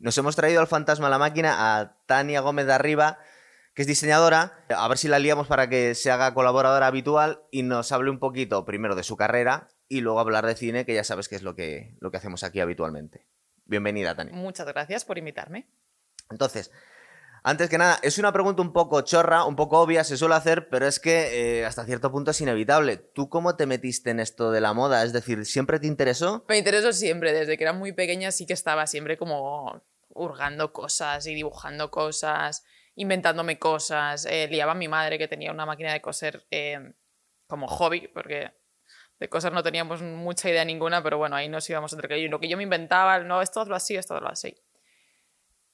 Nos hemos traído al fantasma a la máquina a Tania Gómez de Arriba, que es diseñadora. A ver si la liamos para que se haga colaboradora habitual y nos hable un poquito primero de su carrera y luego hablar de cine, que ya sabes que es lo que, lo que hacemos aquí habitualmente. Bienvenida, Tania. Muchas gracias por invitarme. Entonces, antes que nada, es una pregunta un poco chorra, un poco obvia, se suele hacer, pero es que eh, hasta cierto punto es inevitable. ¿Tú cómo te metiste en esto de la moda? Es decir, ¿siempre te interesó? Me interesó siempre, desde que era muy pequeña sí que estaba siempre como hurgando cosas y dibujando cosas, inventándome cosas. Eh, liaba a mi madre que tenía una máquina de coser eh, como hobby, porque de cosas no teníamos mucha idea ninguna, pero bueno, ahí nos íbamos entre lo que yo me inventaba, no, esto lo así, esto lo así.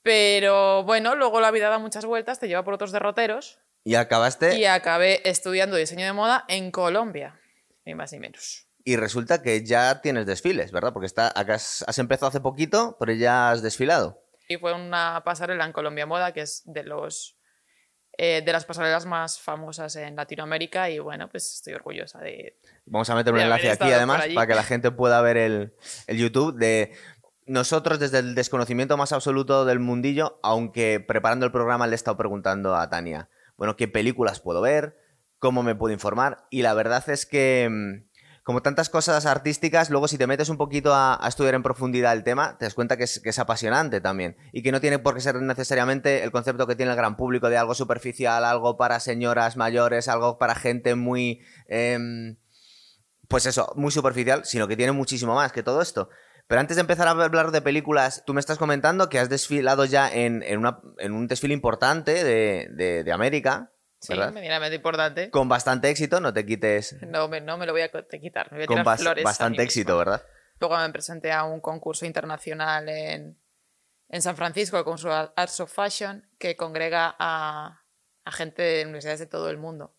Pero bueno, luego la vida da muchas vueltas, te lleva por otros derroteros. Y acabaste. Y acabé estudiando diseño de moda en Colombia, ni más ni menos. Y resulta que ya tienes desfiles, ¿verdad? Porque está, has, has empezado hace poquito, pero ya has desfilado. Y fue una pasarela en Colombia Moda, que es de los eh, de las pasarelas más famosas en Latinoamérica y bueno, pues estoy orgullosa de... Vamos a meter un enlace aquí además para que la gente pueda ver el, el, YouTube de nosotros desde el desconocimiento más absoluto del mundillo, aunque preparando el programa le he estado preguntando a Tania, bueno, ¿qué películas puedo ver? ¿Cómo me puedo informar? Y la verdad es que, mm, como tantas cosas artísticas, luego si te metes un poquito a, estudiar en profundidad el tema, te das cuenta que es, apasionante también. Y que no tiene por qué ser necesariamente el concepto que tiene el gran público de algo superficial, algo para señoras mayores, algo para gente muy... Em, pues eso, muy superficial, sino que tiene muchísimo más que todo esto. Pero antes de empezar a hablar de películas, tú me estás comentando que has desfilado ya en, un desfile importante de, América. Sí, medianamente importante. Con bastante éxito, no te quites. No, me, no me lo voy a quitar, me voy a tirar Con flores bastante éxito, ¿verdad? Luego me presenté a un concurso internacional en, San Francisco, con su Arts of Fashion, que congrega a, a gente de universidades de todo el mundo.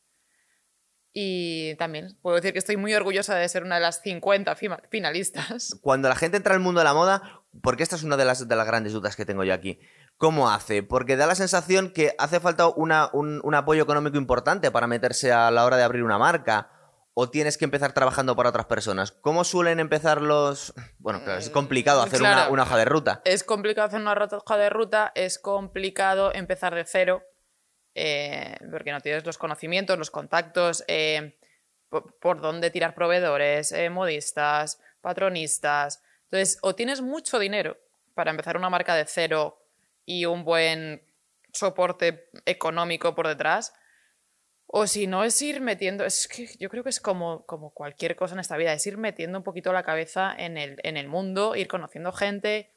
Y también puedo decir que estoy muy orgullosa de ser una de las 50 finalistas. Cuando la gente entra al mundo de la moda, porque esta es una de las, de las grandes dudas que tengo yo aquí, ¿cómo hace? Porque da la sensación que hace falta una, un, apoyo económico importante para meterse a la hora de abrir una marca. ¿O tienes que empezar trabajando para otras personas? ¿Cómo suelen empezar los...? Bueno, claro, es complicado hacer una, una hoja de ruta. Es complicado hacer una hoja de ruta, es complicado empezar de cero eh, porque no tienes los conocimientos, los contactos, eh, por, dónde tirar proveedores, eh, modistas, patronistas. Entonces, o tienes mucho dinero para empezar una marca de cero y un buen soporte económico por detrás, o si no es ir metiendo, es que yo creo que es como, como cualquier cosa en esta vida, es ir metiendo un poquito la cabeza en el, en el mundo, ir conociendo gente,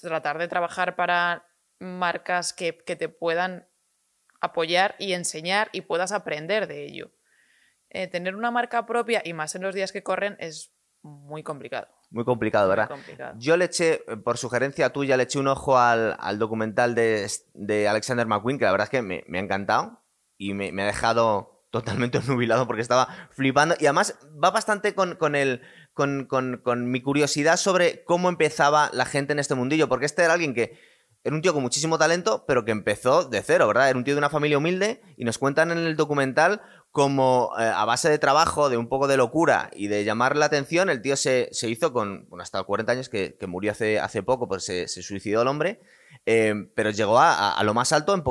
tratar de trabajar para marcas que, que te puedan apoyar y enseñar y puedas aprender de ello. Eh, tener una marca propia y más en los días que corren es muy complicado. Muy complicado, ¿verdad? Yo le eché, eh, por sugerencia tuya, le eché un ojo al, documental de, Alexander McQueen, que la verdad es que me, ha encantado y me, ha dejado totalmente nubilado porque estaba flipando. Y además va bastante con, con el, con, con, mi curiosidad sobre cómo empezaba la gente en este mundillo, porque este era alguien que era un tío con muchísimo talento, pero que empezó de cero, ¿verdad? Era un tío de una familia humilde y nos cuentan en el documental como eh, a base de trabajo, de un poco de locura y de llamar la atención, el tío se, hizo con hasta 40 años, que, murió hace, hace poco, pues se, suicidó el hombre, eh, pero llegó a, lo más alto en,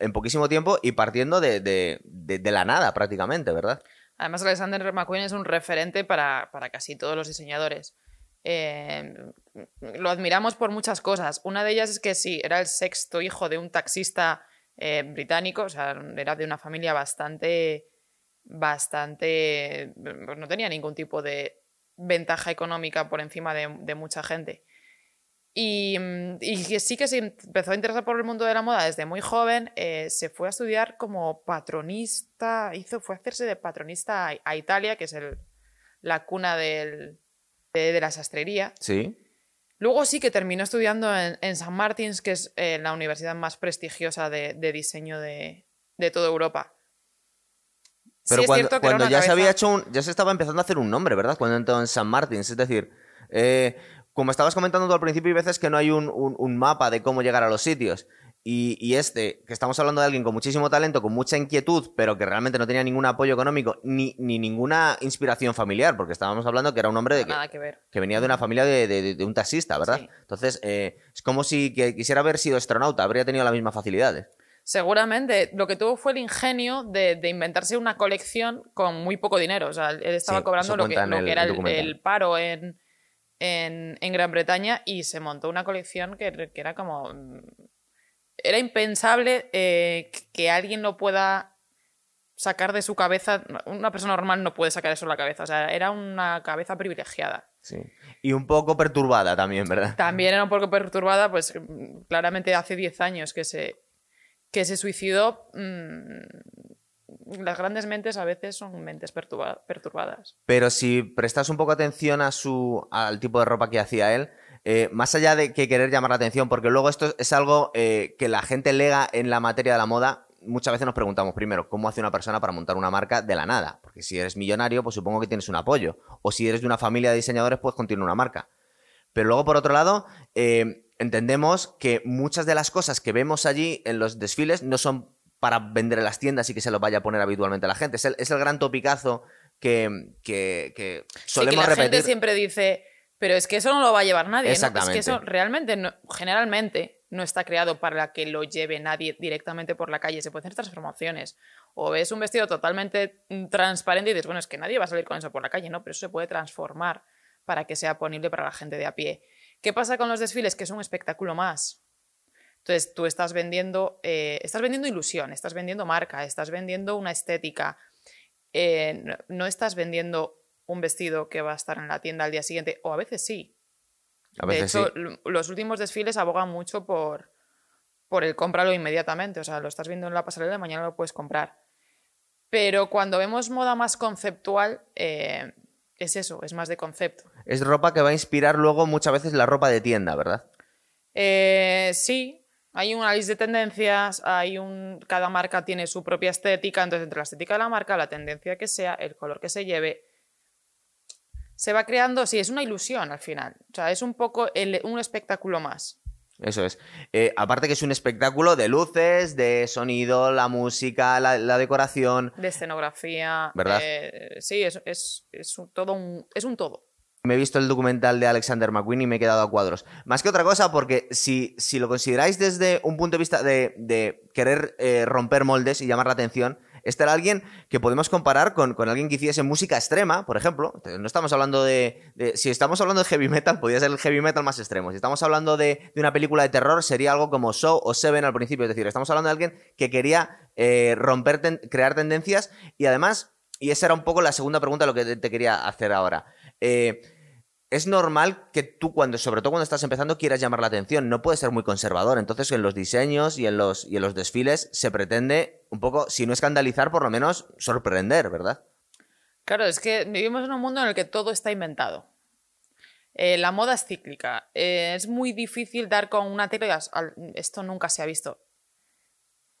en poquísimo tiempo y partiendo de, la nada prácticamente, ¿verdad? Además, Alexander McQueen es un referente para, para casi todos los diseñadores. Eh, lo admiramos por muchas cosas. Una de ellas es que sí, era el sexto hijo de un taxista británico, o sea, era de una familia bastante, bastante, pues no tenía ningún tipo de ventaja económica por encima de, mucha gente. Y, sí que se empezó a interesar por el mundo de la moda desde muy joven, eh, se fue a estudiar como patronista, hizo, fue a hacerse de patronista a, Italia, que es la cuna del, de, la sastrería. Sí. Luego sí que terminó estudiando en, San Martins, que es eh, la universidad más prestigiosa de, diseño de, toda Europa. Pero cuando, ya se había hecho ya se estaba empezando a hacer un nombre, ¿verdad? Cuando entró en San Martins. Es decir, eh, como estabas comentando tú al principio, hay veces que no hay un, mapa de cómo llegar a los sitios. Y, este, que estamos hablando de alguien con muchísimo talento, con mucha inquietud, pero que realmente no tenía ningún apoyo económico ni, ni ninguna inspiración familiar, porque estábamos hablando que era un hombre de que, venía de una familia de, un taxista, ¿verdad? Entonces, eh, es como si que quisiera haber sido astronauta, habría tenido las mismas facilidades. Seguramente. Lo que tuvo fue el ingenio de, inventarse una colección con muy poco dinero. O sea, él estaba cobrando lo que, era el, paro en, en, Gran Bretaña y se montó una colección que, que era como era impensable eh, que alguien lo pueda sacar de su cabeza. Una persona normal no puede sacar eso de la cabeza. O sea, era una cabeza privilegiada. Sí. Y un poco perturbada también, ¿verdad? También era un poco perturbada, pues claramente hace 10 años que se, que se suicidó. Mm, las grandes mentes a veces son mentes perturbadas. Pero si prestas un poco atención a su, al tipo de ropa que hacía él, eh, más allá de que querer llamar la atención, porque luego esto es algo eh, que la gente lega en la materia de la moda, muchas veces nos preguntamos primero, ¿cómo hace una persona para montar una marca de la nada? Porque si eres millonario, pues supongo que tienes un apoyo. O si eres de una familia de diseñadores, pues continuar una marca. Pero luego, por otro lado, eh, entendemos que muchas de las cosas que vemos allí en los desfiles no son para vender en las tiendas y que se los vaya a poner habitualmente a la gente. Es el, gran topicazo que, que, solemos sí, que la Gente siempre dice, pero es que eso no lo va a llevar nadie. Es que eso realmente, generalmente, no está creado para que lo lleve nadie directamente por la calle. Se pueden hacer transformaciones. O ves un vestido totalmente mm, transparente y dices, bueno, es que nadie va a salir con eso por la calle. No, pero eso se puede transformar para que sea ponible para la gente de a pie. ¿Qué pasa con los desfiles? Que es un espectáculo más. Entonces, tú estás vendiendo, eh, estás vendiendo ilusión, estás vendiendo marca, estás vendiendo una estética. Eh, no estás vendiendo un vestido que va a estar en la tienda al día siguiente, o a veces sí. de hecho, los últimos desfiles abogan mucho por, por el cómpralo inmediatamente. O sea, lo estás viendo en la pasarela y mañana lo puedes comprar. Pero cuando vemos moda más conceptual, eh, es eso, es más de concepto. Es ropa que va a inspirar luego muchas veces la ropa de tienda, ¿verdad? Eh, sí, hay un análisis de tendencias, hay un, cada marca tiene su propia estética, entonces entre la estética de la marca, la tendencia que sea, el color que se lleve, se va creando, sí, es una ilusión al final. O sea, es un poco un espectáculo más. Eso es. Eh, aparte que es un espectáculo de luces, de sonido, la música, la, decoración. De escenografía. ¿Verdad? Eh, sí, es, todo un, es un todo. Me he visto el documental de Alexander McQueen y me he quedado a cuadros. Más que otra cosa, porque si, si lo consideráis desde un punto de vista de, querer eh, romper moldes y llamar la atención, este era alguien que podemos comparar con, alguien que hiciese música extrema, por ejemplo. No estamos hablando de, Si estamos hablando de heavy metal, podría ser el heavy metal más extremo. Si estamos hablando de, una película de terror, sería algo como Show o Seven al principio. Es decir, estamos hablando de alguien que quería eh, romper, crear tendencias y además, y esa era un poco la segunda pregunta lo que te, quería hacer ahora. Eh, es normal que tú, cuando, sobre todo cuando estás empezando, quieras llamar la atención. No puedes ser muy conservador. Entonces, en los diseños y en los, y en los desfiles se pretende un poco, si no escandalizar, por lo menos sorprender, ¿verdad? Claro, es que vivimos en un mundo en el que todo está inventado. Eh, la moda es cíclica. Eh, es muy difícil dar con una tecla. Esto nunca se ha visto.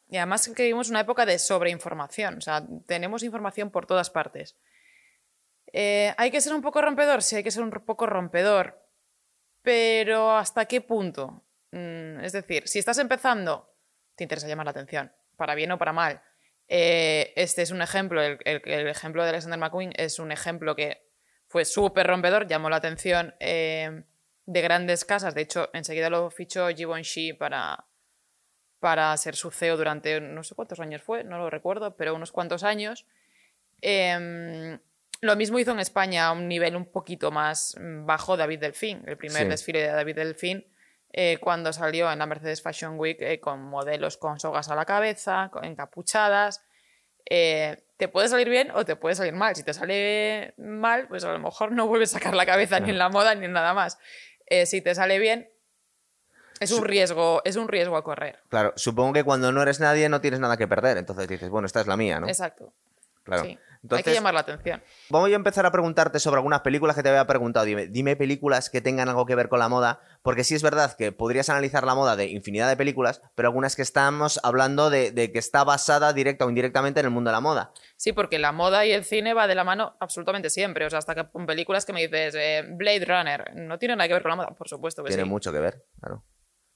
Y además que vivimos una época de sobreinformación. O sea, tenemos información por todas partes. Eh, ¿Hay que ser un poco rompedor? Sí, hay que ser un poco rompedor. Pero ¿hasta qué punto? Mm, es decir, si estás empezando, te interesa llamar la atención, para bien o para mal. Eh, este es un ejemplo, el, ejemplo de Alexander McQueen es un ejemplo que fue súper rompedor, llamó la atención eh, de grandes casas. De hecho, enseguida lo fichó Givenchy para, para ser su CEO durante no sé cuántos años fue, no lo recuerdo, pero unos cuantos años. Em, lo mismo hizo en España a un nivel un poquito más mm, bajo David Delfín, el primer desfile de David Delfín, eh, cuando salió en la Mercedes Fashion Week eh, con modelos con sogas a la cabeza, encapuchadas. Eh, te puede salir bien o te puede salir mal. Si te sale mal, pues a lo mejor no vuelves a sacar la cabeza ni en la moda ni en nada más. si te sale bien, es un riesgo, es un riesgo a correr. Claro, supongo que cuando no eres nadie no tienes nada que perder, entonces dices, bueno, esta es la mía, ¿no? Exacto. Claro. Hay que llamar la atención. Voy a empezar a preguntarte sobre algunas películas que te había preguntado. Dime, películas que tengan algo que ver con la moda, porque sí es verdad que podrías analizar la moda de infinidad de películas, pero algunas que estamos hablando de, que está basada directa o indirectamente en el mundo de la moda. Sí, porque la moda y el cine va de la mano absolutamente siempre. O sea, hasta que con películas que me dices eh, Blade Runner, no tiene nada que ver con la moda, por supuesto que tiene mucho que ver, claro.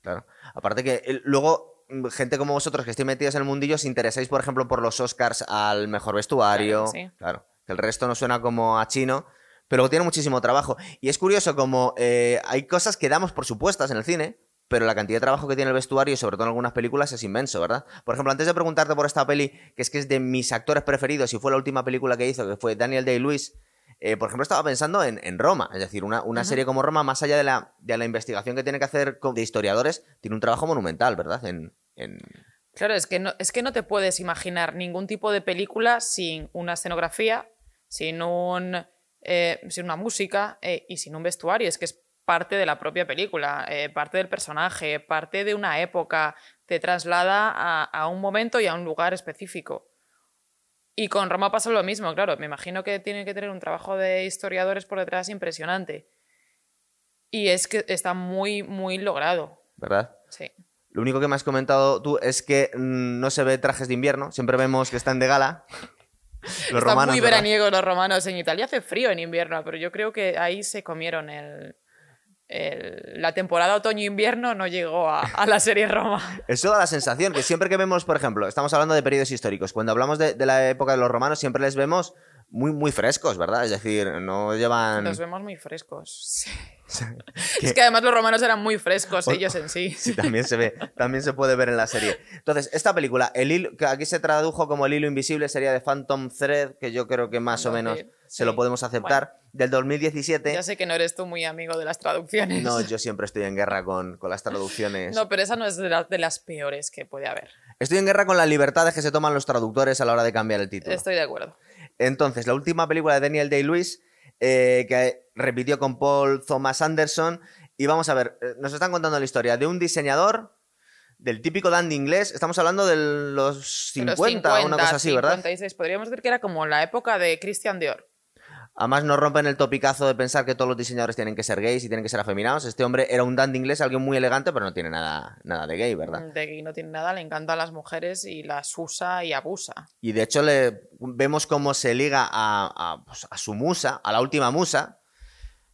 Claro. Aparte que luego mm, gente como vosotros que estéis metidos en el mundillo os interesáis, por ejemplo, por los Oscars al mejor vestuario. Claro, que el resto no suena como a chino, pero tiene muchísimo trabajo. Y es curioso como eh, hay cosas que damos por supuestas en el cine, pero la cantidad de trabajo que tiene el vestuario, y sobre todo en algunas películas, es inmenso, ¿verdad? Por ejemplo, antes de preguntarte por esta peli, que es que es de mis actores preferidos y fue la última película que hizo, que fue Daniel Day-Lewis, eh, por ejemplo, estaba pensando en, Roma, es decir, una, serie como Roma, más allá de la, de la, investigación que tiene que hacer de historiadores, tiene un trabajo monumental, ¿verdad? En, Claro, es que, no, es que no te puedes imaginar ningún tipo de película sin una escenografía, sin, un, eh, sin una música eh, y sin un vestuario. Es que es parte de la propia película, parte del personaje, parte de una época, te traslada a, a un momento y a un lugar específico. Y con Roma pasa lo mismo, claro. Me imagino que tiene que tener un trabajo de historiadores por detrás impresionante. Y es que está muy, muy logrado. ¿Verdad? Sí. Lo único que me has comentado tú es que mm, no se ve trajes de invierno. Siempre vemos que están de gala. Los Están muy veraniegos los romanos. En Italia hace frío en invierno, pero yo creo que ahí se comieron el, la temporada otoño-invierno no llegó a, la serie Roma. Eso da la sensación que siempre que vemos, por ejemplo, estamos hablando de periodos históricos, cuando hablamos de, la época de los romanos siempre les vemos muy, muy frescos, ¿verdad? Es decir, no llevan... Los vemos muy frescos. es que además los romanos eran muy frescos ellos en sí. Sí, también se ve, también se puede ver en la serie. Entonces, esta película, el hilo, que aquí se tradujo como el hilo invisible, sería de Phantom Thread, que yo creo que más o menos se lo podemos aceptar. Del 2017. Ya sé que no eres tú muy amigo de las traducciones. No, yo siempre estoy en guerra con, las traducciones. No, pero esa no es de, de las peores que puede haber. Estoy en guerra con las libertades que se toman los traductores a la hora de cambiar el título. Estoy de acuerdo. Entonces, la última película de Daniel Day-Lewis eh, que repitió con Paul Thomas Anderson. Y vamos a ver, eh, nos están contando la historia de un diseñador del típico dandy inglés. Estamos hablando de los 50, o una cosa así, ¿verdad? Podríamos decir que era como la época de Christian Dior. Además, no rompen el topicazo de pensar que todos los diseñadores tienen que ser gays y tienen que ser afeminados. Este hombre era un dandy inglés, alguien muy elegante, pero no tiene nada, nada de gay, ¿verdad? De gay no tiene nada, le encantan las mujeres y las usa y abusa. Y de hecho, le vemos cómo se liga a, pues, su musa, a la última musa.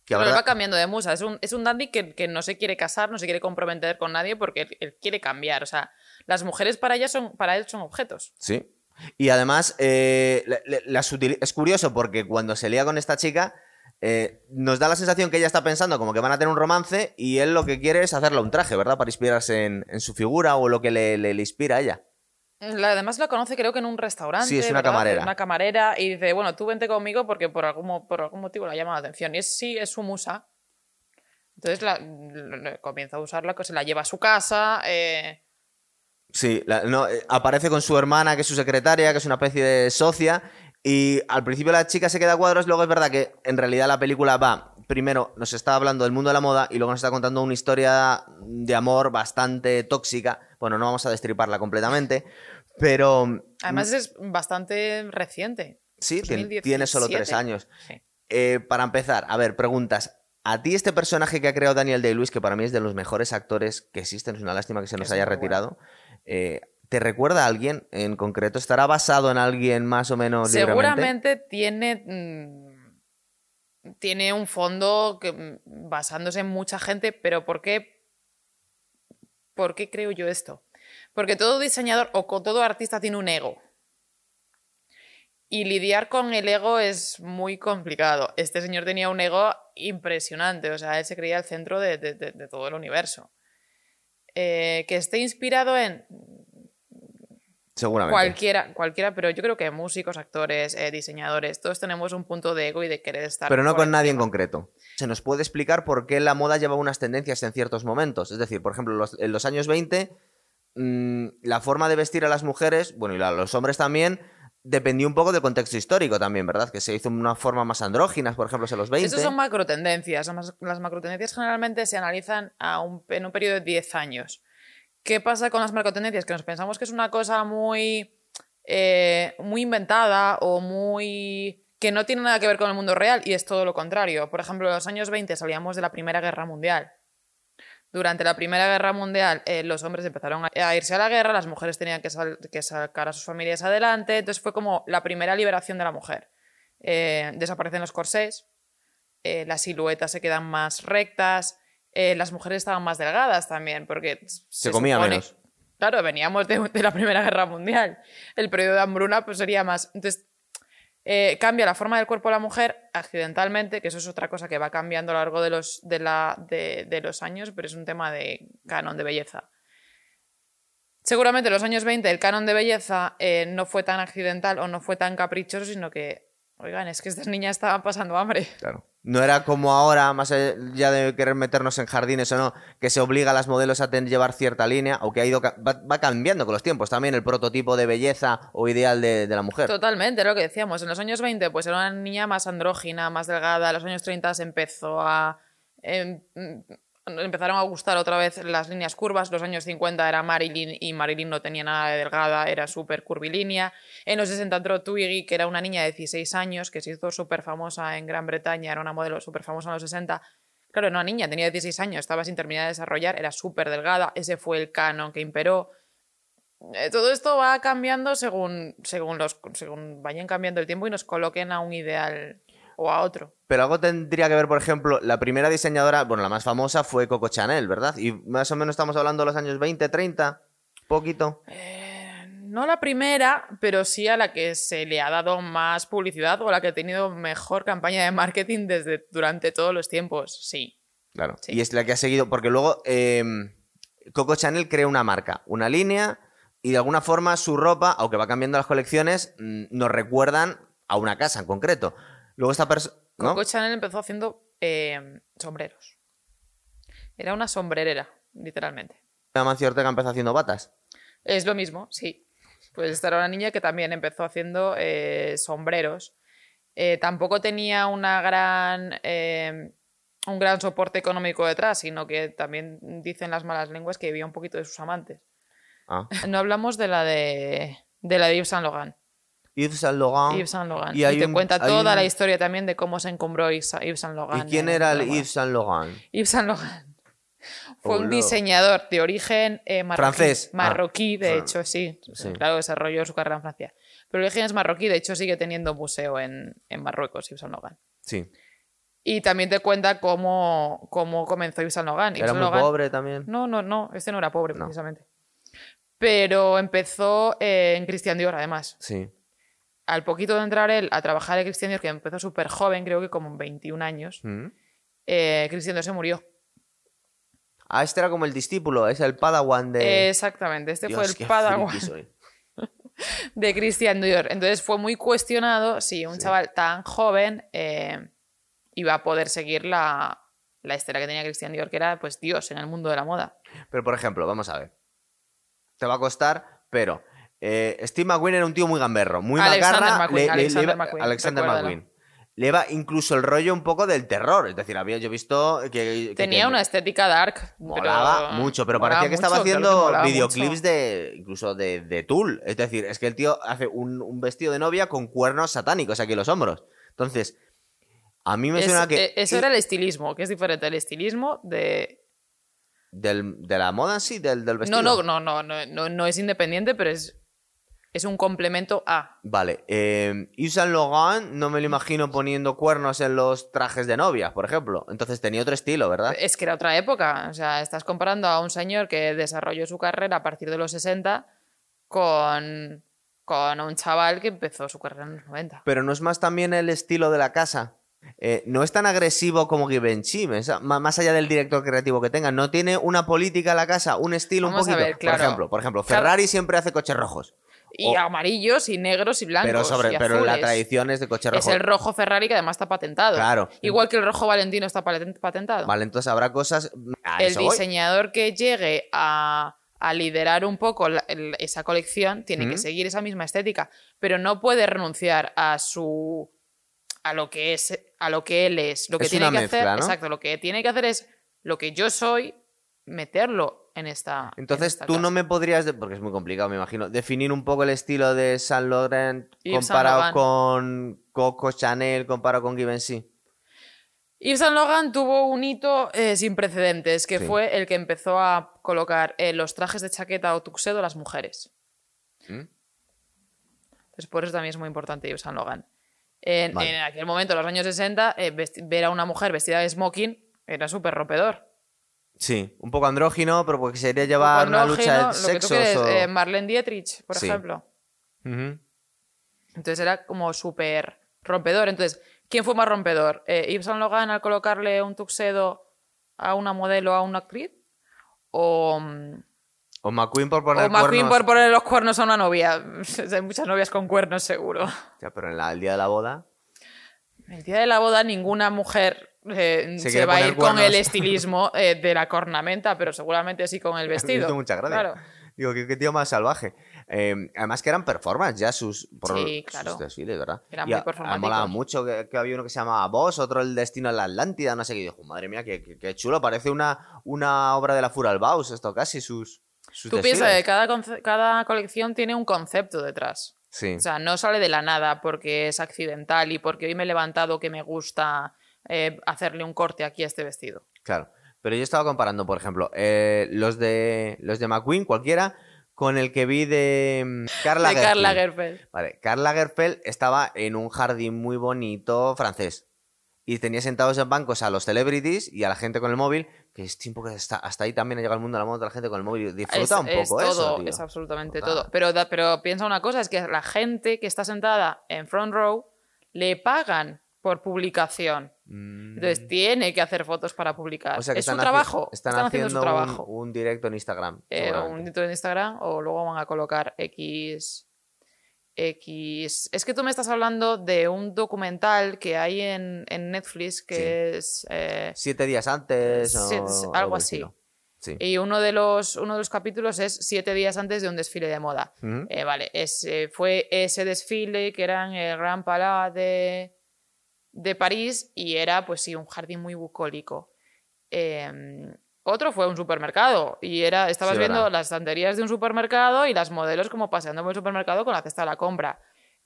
Que pero va cambiando de musa. Es un, es un dandy que, no se quiere casar, no se quiere comprometer con nadie porque él, quiere cambiar. O sea, las mujeres para, ella son, para él son objetos. Sí, y además, eh, es curioso porque cuando se lía con esta chica, eh, nos da la sensación que ella está pensando como que van a tener un romance y él lo que quiere es hacerle un traje, ¿verdad? Para inspirarse en, su figura o lo que le, inspira a ella. Además la conoce creo que en un restaurante. Sí, es una camarera. Una camarera y dice, bueno, tú vente conmigo porque por algún, por algún motivo la llama la atención. Y es, sí, es su musa. Entonces comienza a usarla, se la lleva a su casa. Eh, Sí, no, eh, aparece con su hermana, que es su secretaria, que es una especie de socia, y al principio la chica se queda a cuadros, luego es verdad que en realidad la película va, primero nos está hablando del mundo de la moda y luego nos está contando una historia de amor bastante tóxica. Bueno, no vamos a destriparla completamente, pero... Además es bastante reciente. Sí, tiene, solo tres años. Eh, para empezar, a ver, preguntas. A ti este personaje que ha creado Daniel Day-Lewis, que para mí es de los mejores actores que existen, es una lástima que se nos haya retirado. Eh, ¿Te recuerda a alguien en concreto? ¿Estará basado en alguien más o menos Seguramente tiene, mm, tiene un fondo que, mm, basándose en mucha gente, pero ¿por qué, ¿por qué creo yo esto? Porque todo diseñador o todo artista tiene un ego. Y lidiar con el ego es muy complicado. Este señor tenía un ego impresionante, o sea, él se creía el centro de todo el universo. Eh, que esté inspirado en Seguramente. Cualquiera, cualquiera, pero yo creo que músicos, actores, eh, diseñadores, todos tenemos un punto de ego y de querer estar. Pero no con nadie en concreto. Se nos puede explicar por qué la moda lleva unas tendencias en ciertos momentos. Es decir, por ejemplo, en los años 20, mm, la forma de vestir a las mujeres, bueno, y a los hombres también, dependió un poco del contexto histórico también, ¿verdad? Que se hizo de una forma más andrógina, por ejemplo, en los 20. Esas son macrotendencias. Las macrotendencias generalmente se analizan en un periodo de 10 años. ¿Qué pasa con las macrotendencias? Que nos pensamos que es una cosa muy, eh, muy inventada o muy que no tiene nada que ver con el mundo real y es todo lo contrario. Por ejemplo, en los años 20 salíamos de la Primera Guerra Mundial durante la Primera Guerra Mundial eh, los hombres empezaron a, irse a la guerra, las mujeres tenían que, sacar a sus familias adelante, entonces fue como la primera liberación de la mujer. Eh, desaparecen los corsés, eh, las siluetas se quedan más rectas, las mujeres estaban más delgadas también, porque se, comía menos. Claro, veníamos de, la Primera Guerra Mundial. El periodo de hambruna pues sería más... Entonces, eh, cambia la forma del cuerpo de la mujer accidentalmente, que eso es otra cosa que va cambiando a lo largo de los, de, la, de, los años, pero es un tema de canon de belleza. Seguramente en los años 20 el canon de belleza eh, no fue tan accidental o no fue tan caprichoso, sino que, oigan, es que estas niñas estaban pasando hambre. Claro. No era como ahora, más allá de querer meternos en jardines o no, que se obliga a las modelos a llevar cierta línea, o que ha ido, va, cambiando con los tiempos también el prototipo de belleza o ideal de, la mujer. Totalmente, lo que decíamos. En los años 20, pues era una niña más andrógina, más delgada. En los años 30 se empezó a. Em, empezaron a gustar otra vez las líneas curvas. Los años 50 era Marilyn y Marilyn no tenía nada de delgada, era súper curvilínea. En los 60 entró Twiggy, que era una niña de 16 años, que se hizo súper famosa en Gran Bretaña, era una modelo súper famosa en los 60. Claro, era una niña, tenía 16 años, estaba sin terminar de desarrollar, era súper delgada, ese fue el canon que imperó. Eh, todo esto va cambiando según, según, los, según vayan cambiando el tiempo y nos coloquen a un ideal o a otro. Pero algo tendría que ver, por ejemplo, la primera diseñadora, bueno, la más famosa fue Coco Chanel, ¿verdad? Y más o menos estamos hablando de los años 20, 30, poquito. Eh, no la primera, pero sí a la que se le ha dado más publicidad o a la que ha tenido mejor campaña de marketing desde durante todos los tiempos, sí. Claro. Y es la que ha seguido, porque luego em, Coco Chanel crea una marca, una línea, y de alguna forma su ropa, aunque va cambiando las colecciones, mm, nos recuerdan a una casa en concreto. Luego esta persona... Coco Chanel empezó haciendo eh, sombreros. Era una sombrerera, literalmente. Amancio Ortega empezó haciendo batas. Es lo mismo, sí. Pues esta era una niña que también empezó haciendo eh, sombreros. Eh, tampoco tenía una gran, un gran soporte económico detrás, sino que también dicen las malas lenguas que vivía un poquito de sus amantes. Ah. No hablamos de la de, de la de Yves Saint Laurent. Yves Saint Laurent. Yves Saint Laurent. Y, te cuenta toda la historia también de cómo se encombró Yves Saint Laurent. ¿Y quién era el Yves Saint Laurent? Yves Saint Laurent. Fue un diseñador de origen eh, marroquí, francés. Marroquí, de ah. hecho, sí. Claro, desarrolló su carrera en Francia. Pero el origen es marroquí, de hecho, sigue teniendo museo en, en Marruecos, Yves Saint Laurent. Sí. Y también te cuenta cómo, cómo comenzó Yves Saint Laurent. ¿Era muy pobre también? No, no, no. Este no era pobre, precisamente. Pero empezó eh, en Christian Dior, además. Sí al poquito de entrar él a trabajar en Christian Dior, que empezó súper joven, creo que como 21 años, mm. eh, Christian Dior se murió. Ah, este era como el discípulo, es el Padawan de. Exactamente, este fue el Padawan de Christian Dior. Entonces fue muy cuestionado si un chaval tan joven eh, iba a poder seguir la, la estela que tenía Christian Dior, que era pues Dios en el mundo de la moda. Pero por ejemplo, vamos a ver. Te va a costar, pero eh, Steve McQueen era un tío muy gamberro, muy Alexander McQueen, Alexander, McQueen. Le va incluso el rollo un poco del terror. Es decir, había yo visto que. Tenía una estética dark. Molaba mucho, pero parecía que estaba haciendo videoclips de. incluso de, de, Tool. Es decir, es que el tío hace un, vestido de novia con cuernos satánicos aquí en los hombros. Entonces, a mí me suena que. Eh, eso era el estilismo, que es diferente. El estilismo de. de la moda sí, del, del vestido. no, no, no, no, no, no es independiente, pero es es un complemento a. Vale. Eh, Yves Saint Laurent no me lo imagino poniendo cuernos en los trajes de novia, por ejemplo. Entonces tenía otro estilo, ¿verdad? Es que era otra época. O sea, estás comparando a un señor que desarrolló su carrera a partir de los 60 con, con un chaval que empezó su carrera en los 90. Pero no es más también el estilo de la casa. Eh, no es tan agresivo como Givenchy, más allá del director creativo que tenga. No tiene una política la casa, un estilo un poquito. por ejemplo, por ejemplo, Ferrari siempre hace coches rojos. Y amarillos y negros y blancos. Pero, sobre, pero la tradición es de coche rojo. Es el rojo Ferrari que además está patentado. Claro. Igual que el rojo Valentino está patentado. Vale, entonces habrá cosas. el diseñador que llegue a, liderar un poco esa colección tiene que seguir esa misma estética, pero no puede renunciar a su a lo que es a lo que él es. Lo que tiene que hacer, exacto, lo que tiene que hacer es lo que yo soy, meterlo en esta. Entonces tú no me podrías, porque es muy complicado, me imagino, definir un poco el estilo de Saint Laurent comparado con Coco Chanel, comparado con Givenchy. Yves Saint Laurent tuvo un hito eh, sin precedentes, que fue el que empezó a colocar eh, los trajes de chaqueta o tuxedo a las mujeres. ¿Mm? Entonces, por eso también es muy importante Yves Saint Laurent. En, aquel momento, en los años 60, eh, ver a una mujer vestida de smoking era súper rompedor. Sí, un poco andrógino, pero porque sería llevar una lucha de sexos. Eh, Marlene Dietrich, por ejemplo. Entonces era como súper rompedor. Entonces, ¿quién fue más rompedor? Eh, ¿Yves Saint Logan al colocarle un tuxedo a una modelo, a una actriz? ¿O, mm, o McQueen por poner o McQueen por poner los cuernos a una novia. Hay muchas novias con cuernos, seguro. Ya, pero en el día de la boda. El día de la boda, ninguna mujer eh, se, va a ir con el estilismo eh, de la cornamenta, pero seguramente sí con el vestido. Muchas gracias. Digo, qué, tío más salvaje. Eh, además que eran performance ya sus, sí, claro. desfiles, ¿verdad? Eran muy performáticos. molaba mucho que, había uno que se llamaba Boss, otro El Destino a la Atlántida, no sé qué. Y dijo, madre mía, qué, qué, chulo, parece una, una obra de la Furalbaus esto casi, sus, sus Tú piensas que cada, cada colección tiene un concepto detrás. Sí. O sea, no sale de la nada porque es accidental y porque hoy me he levantado que me gusta eh, hacerle un corte aquí a este vestido. Claro. Pero yo estaba comparando, por ejemplo, eh, los de los de McQueen, cualquiera, con el que vi de mm, Carla, de Carla Gerfeld. Vale, Carla Gerfeld estaba en un jardín muy bonito francés. Y tenía sentados en bancos a los celebrities y a la gente con el móvil, que es tiempo que hasta, hasta ahí también ha llegado el mundo a la moda de la gente con el móvil. Disfruta un poco es todo, Es absolutamente todo. Pero, pero piensa una cosa, es que la gente que está sentada en front row le pagan por publicación. Entonces mm. tiene que hacer fotos para publicar. es su trabajo. Están, haciendo, su trabajo. Un, directo en Instagram. Eh, un directo en Instagram o luego van a colocar X. X. Es que tú me estás hablando de un documental que hay en, Netflix que es. Eh, siete días antes. o algo así. Y uno de, los, uno de los capítulos es siete días antes de un desfile de moda. Eh, vale, fue ese desfile que era en el Gran Palais de, de París y era, pues sí, un jardín muy bucólico. Em, otro fue un supermercado y era, estabas viendo las estanterías de un supermercado y las modelos como paseando por el supermercado con la cesta de la compra.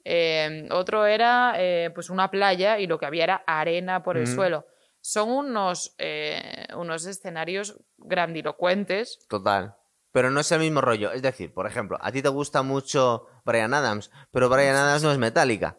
Em, otro era eh, pues una playa y lo que había era arena por el suelo. Son unos, eh, unos escenarios grandilocuentes. Total. Pero no es el mismo rollo. Es decir, por ejemplo, a ti te gusta mucho Brian Adams, pero Brian Adams no es metálica.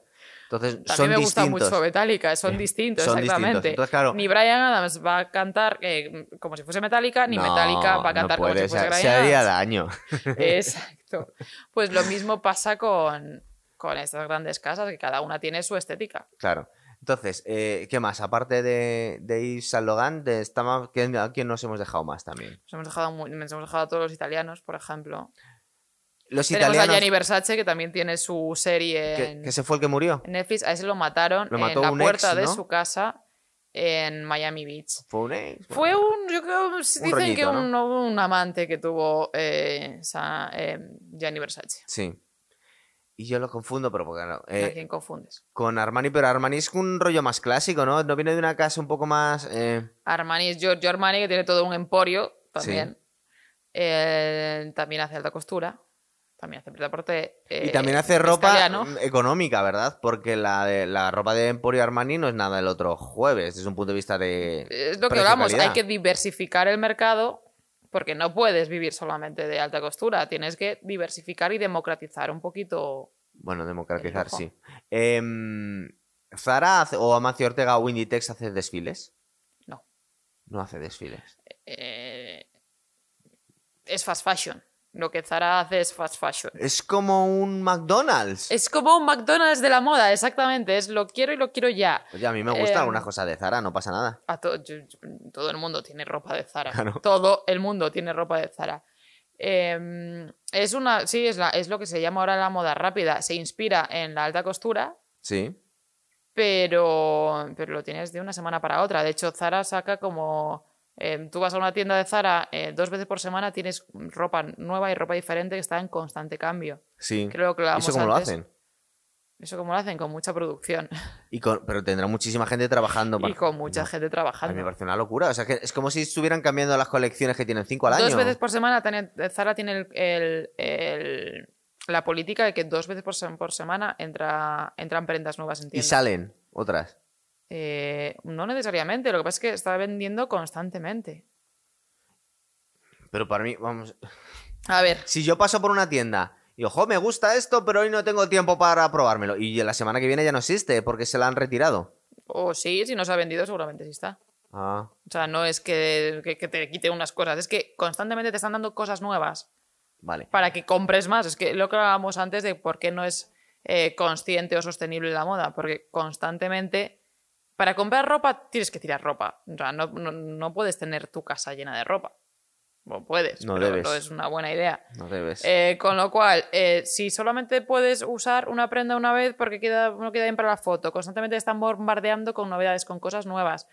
Entonces, a mí me gusta mucho Metallica, son distintos, exactamente. Ni Brian Adams va a cantar eh, como si fuese Metallica, ni Metallica va a cantar como si fuese Brian se haría daño. Exacto. Pues lo mismo pasa con, con estas grandes casas, que cada una tiene su estética. Claro. Entonces, eh, ¿qué más? Aparte de, de Yves Saint Logan, de, ¿a quién nos hemos dejado más también? Nos hemos dejado, nos hemos dejado a todos los italianos, por ejemplo. Los Tenemos italianos... a Gianni Versace, que también tiene su serie. ¿Que, en... se fue el que murió? En Netflix, a ese lo mataron en la puerta de su casa en Miami Beach. Fue un ex. Fue un, yo creo, dicen que un, un, amante que tuvo eh, eh, Gianni Versace. Sí. Y yo lo confundo, pero porque no. Eh, ¿A quién confundes? Con Armani, pero Armani es un rollo más clásico, ¿no? No viene de una casa un poco más. Eh... Armani es Giorgio Armani, que tiene todo un emporio también. Sí. también hace alta costura también hace deporte. y también hace ropa económica, ¿verdad? Porque la, de, la ropa de Emporio Armani no es nada el otro jueves, desde un punto de vista de. Es lo que hablamos, hay que diversificar el mercado porque no puedes vivir solamente de alta costura, tienes que diversificar y democratizar un poquito. Bueno, democratizar, sí. Em, ¿Zara o Amancio Ortega o Inditex hace desfiles? No. No hace desfiles. Eh, es fast fashion. Lo que Zara hace es fast fashion. Es como un McDonald's. Es como un McDonald's de la moda, exactamente. Es lo quiero y lo quiero ya. Oye, a mí me gusta alguna em, cosa de Zara, no pasa nada. A todo el mundo tiene ropa de Zara. Todo el mundo tiene ropa de Zara. Em, es una. Sí, es, la, es lo que se llama ahora la moda rápida. Se inspira en la alta costura. Sí. Pero, pero lo tienes de una semana para otra. De hecho, Zara saca como Em, tú vas a una tienda de Zara eh, dos veces por semana, tienes ropa nueva y ropa diferente que está en constante cambio. Sí. Creo que ¿Eso cómo lo hacen? Eso como lo hacen, con mucha producción. Y pero tendrá muchísima gente trabajando. Y con mucha gente trabajando. A mí me parece una locura. O sea, que es como si estuvieran cambiando las colecciones que tienen cinco al año. Dos veces por semana Zara tiene el, la política de que dos veces por, por semana entra, entran prendas nuevas en tienda. Y salen otras. Eh, no necesariamente, lo que pasa es que está vendiendo constantemente. Pero para mí, vamos. A ver. Si yo paso por una tienda y ojo, me gusta esto, pero hoy no tengo tiempo para probármelo. Y la semana que viene ya no existe porque se la han retirado. O sí, si no se ha vendido, seguramente sí está. Ah. O sea, no es que, que, te quite unas cosas, es que constantemente te están dando cosas nuevas. Vale. Para que compres más. Es que lo que hablábamos antes de por qué no es eh, consciente o sostenible la moda, porque constantemente para comprar ropa tienes que tirar ropa. O sea, no, no, puedes tener tu casa llena de ropa. O puedes, no pero no es una buena idea. No debes. Eh, con lo cual, eh, si solamente puedes usar una prenda una vez porque queda, no queda bien para la foto, constantemente están bombardeando con novedades, con cosas nuevas,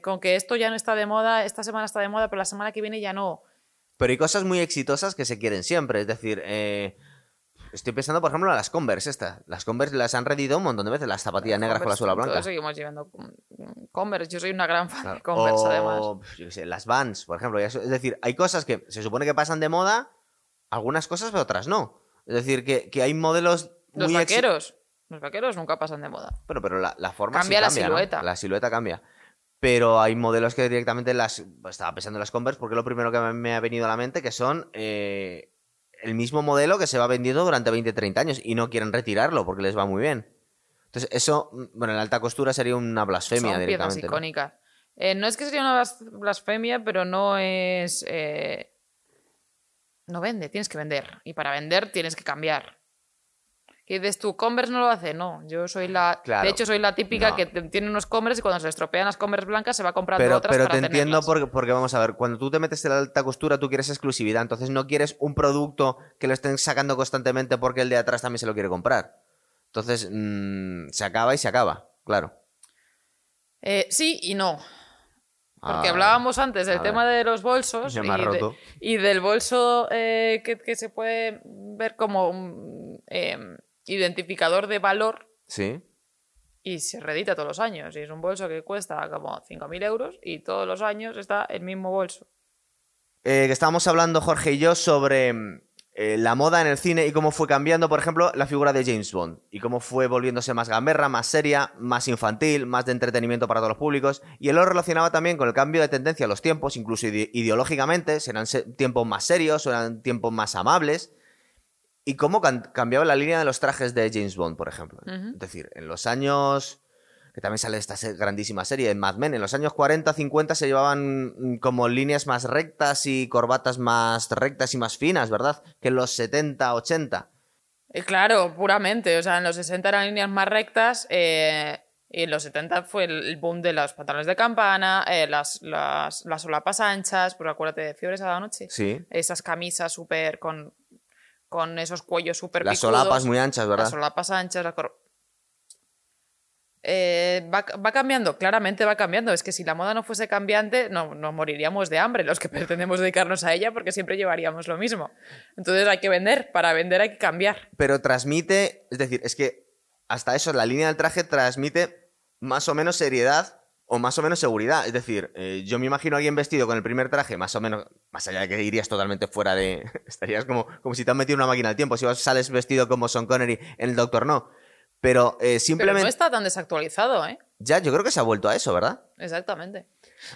con que esto ya no está de moda, esta semana está de moda, pero la semana que viene ya no. Pero hay cosas muy exitosas que se quieren siempre. Es decir, Estoy pensando, por ejemplo, en las Converse estas. Las Converse las han redido un montón de veces, las zapatillas negras con la suela blanca. Todos seguimos llevando Converse. Yo soy una gran fan de Converse, además. Yo sé, las Vans, por ejemplo. Es decir, hay cosas que se supone que pasan de moda, algunas cosas, pero otras no. Es decir, que, hay modelos Los vaqueros. Los vaqueros nunca pasan de moda. Pero, pero la, forma cambia, sí cambia la silueta. La silueta cambia. Pero hay modelos que directamente las. Estaba pensando en las Converse porque lo primero que me ha venido a la mente que son eh, el mismo modelo que se va vendiendo durante 20-30 años y no quieren retirarlo porque les va muy bien. Entonces, eso, bueno, en alta costura sería una blasfemia Son directamente. Piezas icónicas. Eh, no es que sería una blasfemia, pero no es. Eh, no vende, tienes que vender. Y para vender tienes que cambiar. ¿Qué dices tú? ¿Converse no lo hace? No, yo soy la. De hecho, soy la típica que tiene unos Converse y cuando se estropean las Converse blancas se va comprando pero, otras. Pero te entiendo porque, porque, vamos a ver, cuando tú te metes en la alta costura, tú quieres exclusividad. Entonces no quieres un producto que lo estén sacando constantemente porque el de atrás también se lo quiere comprar. Entonces mm, se acaba y se acaba, claro. Eh, sí y no. Porque ah, hablábamos antes del tema de los bolsos y, del bolso eh, que, se puede ver como un, em, identificador de valor. Sí. Y se redita todos los años. Y es un bolso que cuesta como 5.000 euros y todos los años está el mismo bolso. Eh, que estábamos hablando, Jorge y yo, sobre eh, la moda en el cine y cómo fue cambiando, por ejemplo, la figura de James Bond. Y cómo fue volviéndose más gamberra, más seria, más infantil, más de entretenimiento para todos los públicos. Y él lo relacionaba también con el cambio de tendencia a los tiempos, incluso ideológicamente. Serán tiempos más serios, serán tiempos más amables y cómo cambiaba la línea de los trajes de James Bond, por ejemplo. Es decir, en los años que también sale esta grandísima serie de Mad Men, en los años 40, 50 se llevaban mm, como líneas más rectas y corbatas más rectas y más finas, ¿verdad? Que en los 70, 80. Eh, claro, puramente. O sea, en los 60 eran líneas más rectas eh, y en los 70 fue el boom de los pantalones de campana, eh, las, las, las, solapas anchas, pues acuérdate de Fiebres a la noche. Sí. Esas camisas súper con con esos cuellos súper Las solapas muy anchas, ¿verdad? Las solapas anchas, la eh, va, cambiando, claramente va cambiando. Es que si la moda no fuese cambiante, no, nos moriríamos de hambre los que pretendemos dedicarnos a ella porque siempre llevaríamos lo mismo. Entonces hay que vender, para vender hay que cambiar. Pero transmite, es decir, es que hasta eso, la línea del traje transmite más o menos seriedad o más o menos seguridad. Es decir, eh, yo me imagino a alguien vestido con el primer traje, más o menos, más allá de que irías totalmente fuera de. estarías como, como si te han metido una máquina al tiempo. Si sales vestido como Son Connery en el Doctor No. Pero simplemente. Eh, Pero no está tan desactualizado, ¿eh? Ya, yo creo que se ha vuelto a eso, ¿verdad? Exactamente.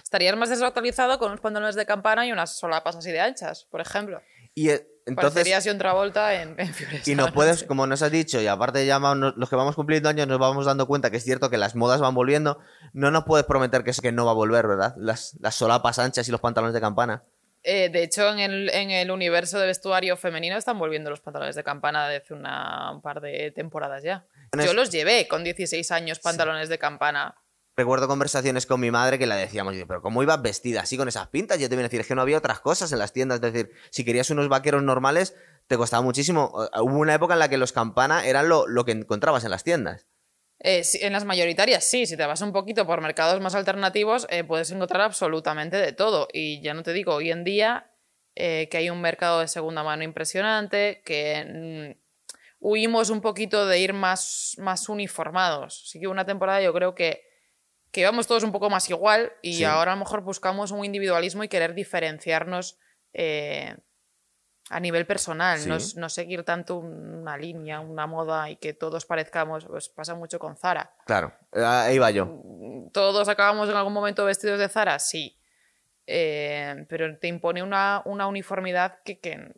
Estarías más desactualizado con unos pantalones de campana y unas solapas así de anchas, por ejemplo. Y eh, entonces, en, en Y no puedes, como nos has dicho, y aparte ya los que vamos cumpliendo años nos vamos dando cuenta que es cierto que las modas van volviendo, no nos puedes prometer que, es, que no va a volver, ¿verdad? Las, las solapas anchas y los pantalones de campana. Eh, de hecho, en el, en el, universo de vestuario femenino están volviendo los pantalones de campana desde una, un par de temporadas ya. Yo los llevé con 16 años pantalones de campana. Recuerdo conversaciones con mi madre que la decíamos, pero ¿cómo ibas vestida así con esas pintas? Yo te voy a decir, es que no había otras cosas en las tiendas. Es decir, si querías unos vaqueros normales, te costaba muchísimo. Hubo una época en la que los campana eran lo, que encontrabas en las tiendas. Eh, en las mayoritarias sí, si te vas un poquito por mercados más alternativos, eh, puedes encontrar absolutamente de todo. Y ya no te digo, hoy en día eh, que hay un mercado de segunda mano impresionante, que mm, huimos un poquito de ir más, más uniformados. Así que una temporada yo creo que, que íbamos todos un poco más igual y ahora a lo mejor buscamos un individualismo y querer diferenciarnos a nivel personal, no, seguir tanto una línea, una moda y que todos parezcamos, pues pasa mucho con Zara. Claro, eh, ahí va yo. Mm, todos acabamos en algún momento vestidos de Zara, sí, eh, pero te impone una, uniformidad que, que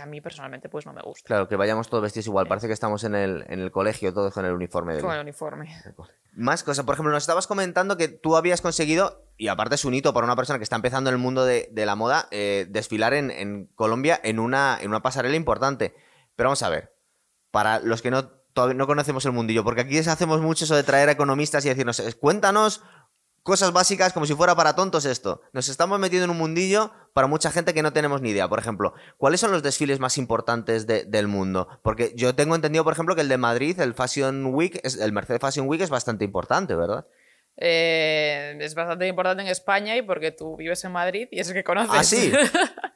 a mí personalmente pues no me gusta. Claro, que vayamos todos vestidos igual. Parece que estamos en el, en el colegio todos con el uniforme. Con el uniforme. Más cosas. Por ejemplo, nos estabas comentando que tú habías conseguido, y aparte es un hito para una persona que está empezando en el mundo de, la moda, eh, desfilar en, Colombia en una, en una pasarela importante. Pero vamos a ver, para los que no, todavía no conocemos el mundillo, porque aquí hacemos mucho eso de traer a economistas y decirnos, cuéntanos cosas básicas como si fuera para tontos esto. Nos estamos metiendo en un mundillo para mucha gente que no tenemos ni idea. Por ejemplo, ¿cuáles son los desfiles más importantes del mundo? Porque yo tengo entendido, por ejemplo, que el de Madrid, el Fashion Week, el Mercedes Fashion Week es bastante importante, ¿verdad? Eh, es bastante importante en España y porque tú vives en Madrid y es que conoces. Ah, sí.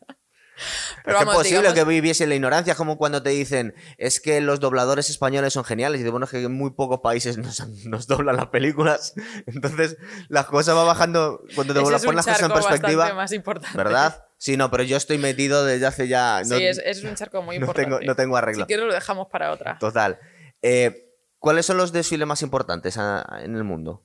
Pero es posible que viviese en la ignorancia, como cuando te dicen, es que los dobladores españoles son geniales, y de bueno, que en muy pocos países nos, doblan las películas. Entonces, la cosa va bajando, cuando te pones las cosas en perspectiva. Más importante. ¿Verdad? Sí, no, pero yo estoy metido desde hace ya. sí, es, un charco muy importante. No tengo, no tengo arreglo. Si quieres, lo dejamos para otra. Total. Eh, ¿Cuáles son los desfiles más importantes en el mundo?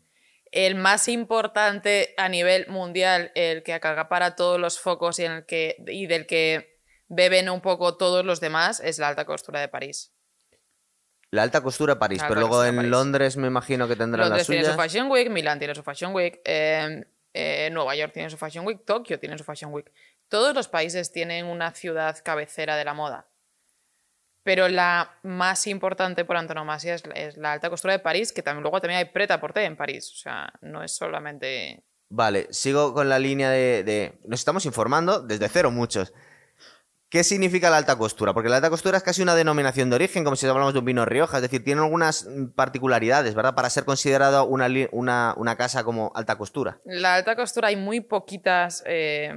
El más importante a nivel mundial, el que para todos los focos y, en el que, y del que beben un poco todos los demás, es la alta costura de París. La alta costura de París, pero luego en Londres me imagino que tendrán Londres la suya. tiene su Fashion Week, Milán tiene su Fashion Week, eh, eh, Nueva York tiene su Fashion Week, Tokio tiene su Fashion Week. Todos los países tienen una ciudad cabecera de la moda. Pero la más importante por antonomasia es, la alta costura de París, que también luego también hay preta por té en París. O sea, no es solamente. Vale, sigo con la línea de. Nos estamos informando desde cero muchos. ¿Qué significa la alta costura? Porque la alta costura es casi una denominación de origen, como si hablamos de un vino Rioja, es decir, tiene algunas particularidades, ¿verdad? Para ser considerado una, una, casa como alta costura. La alta costura hay muy poquitas eh,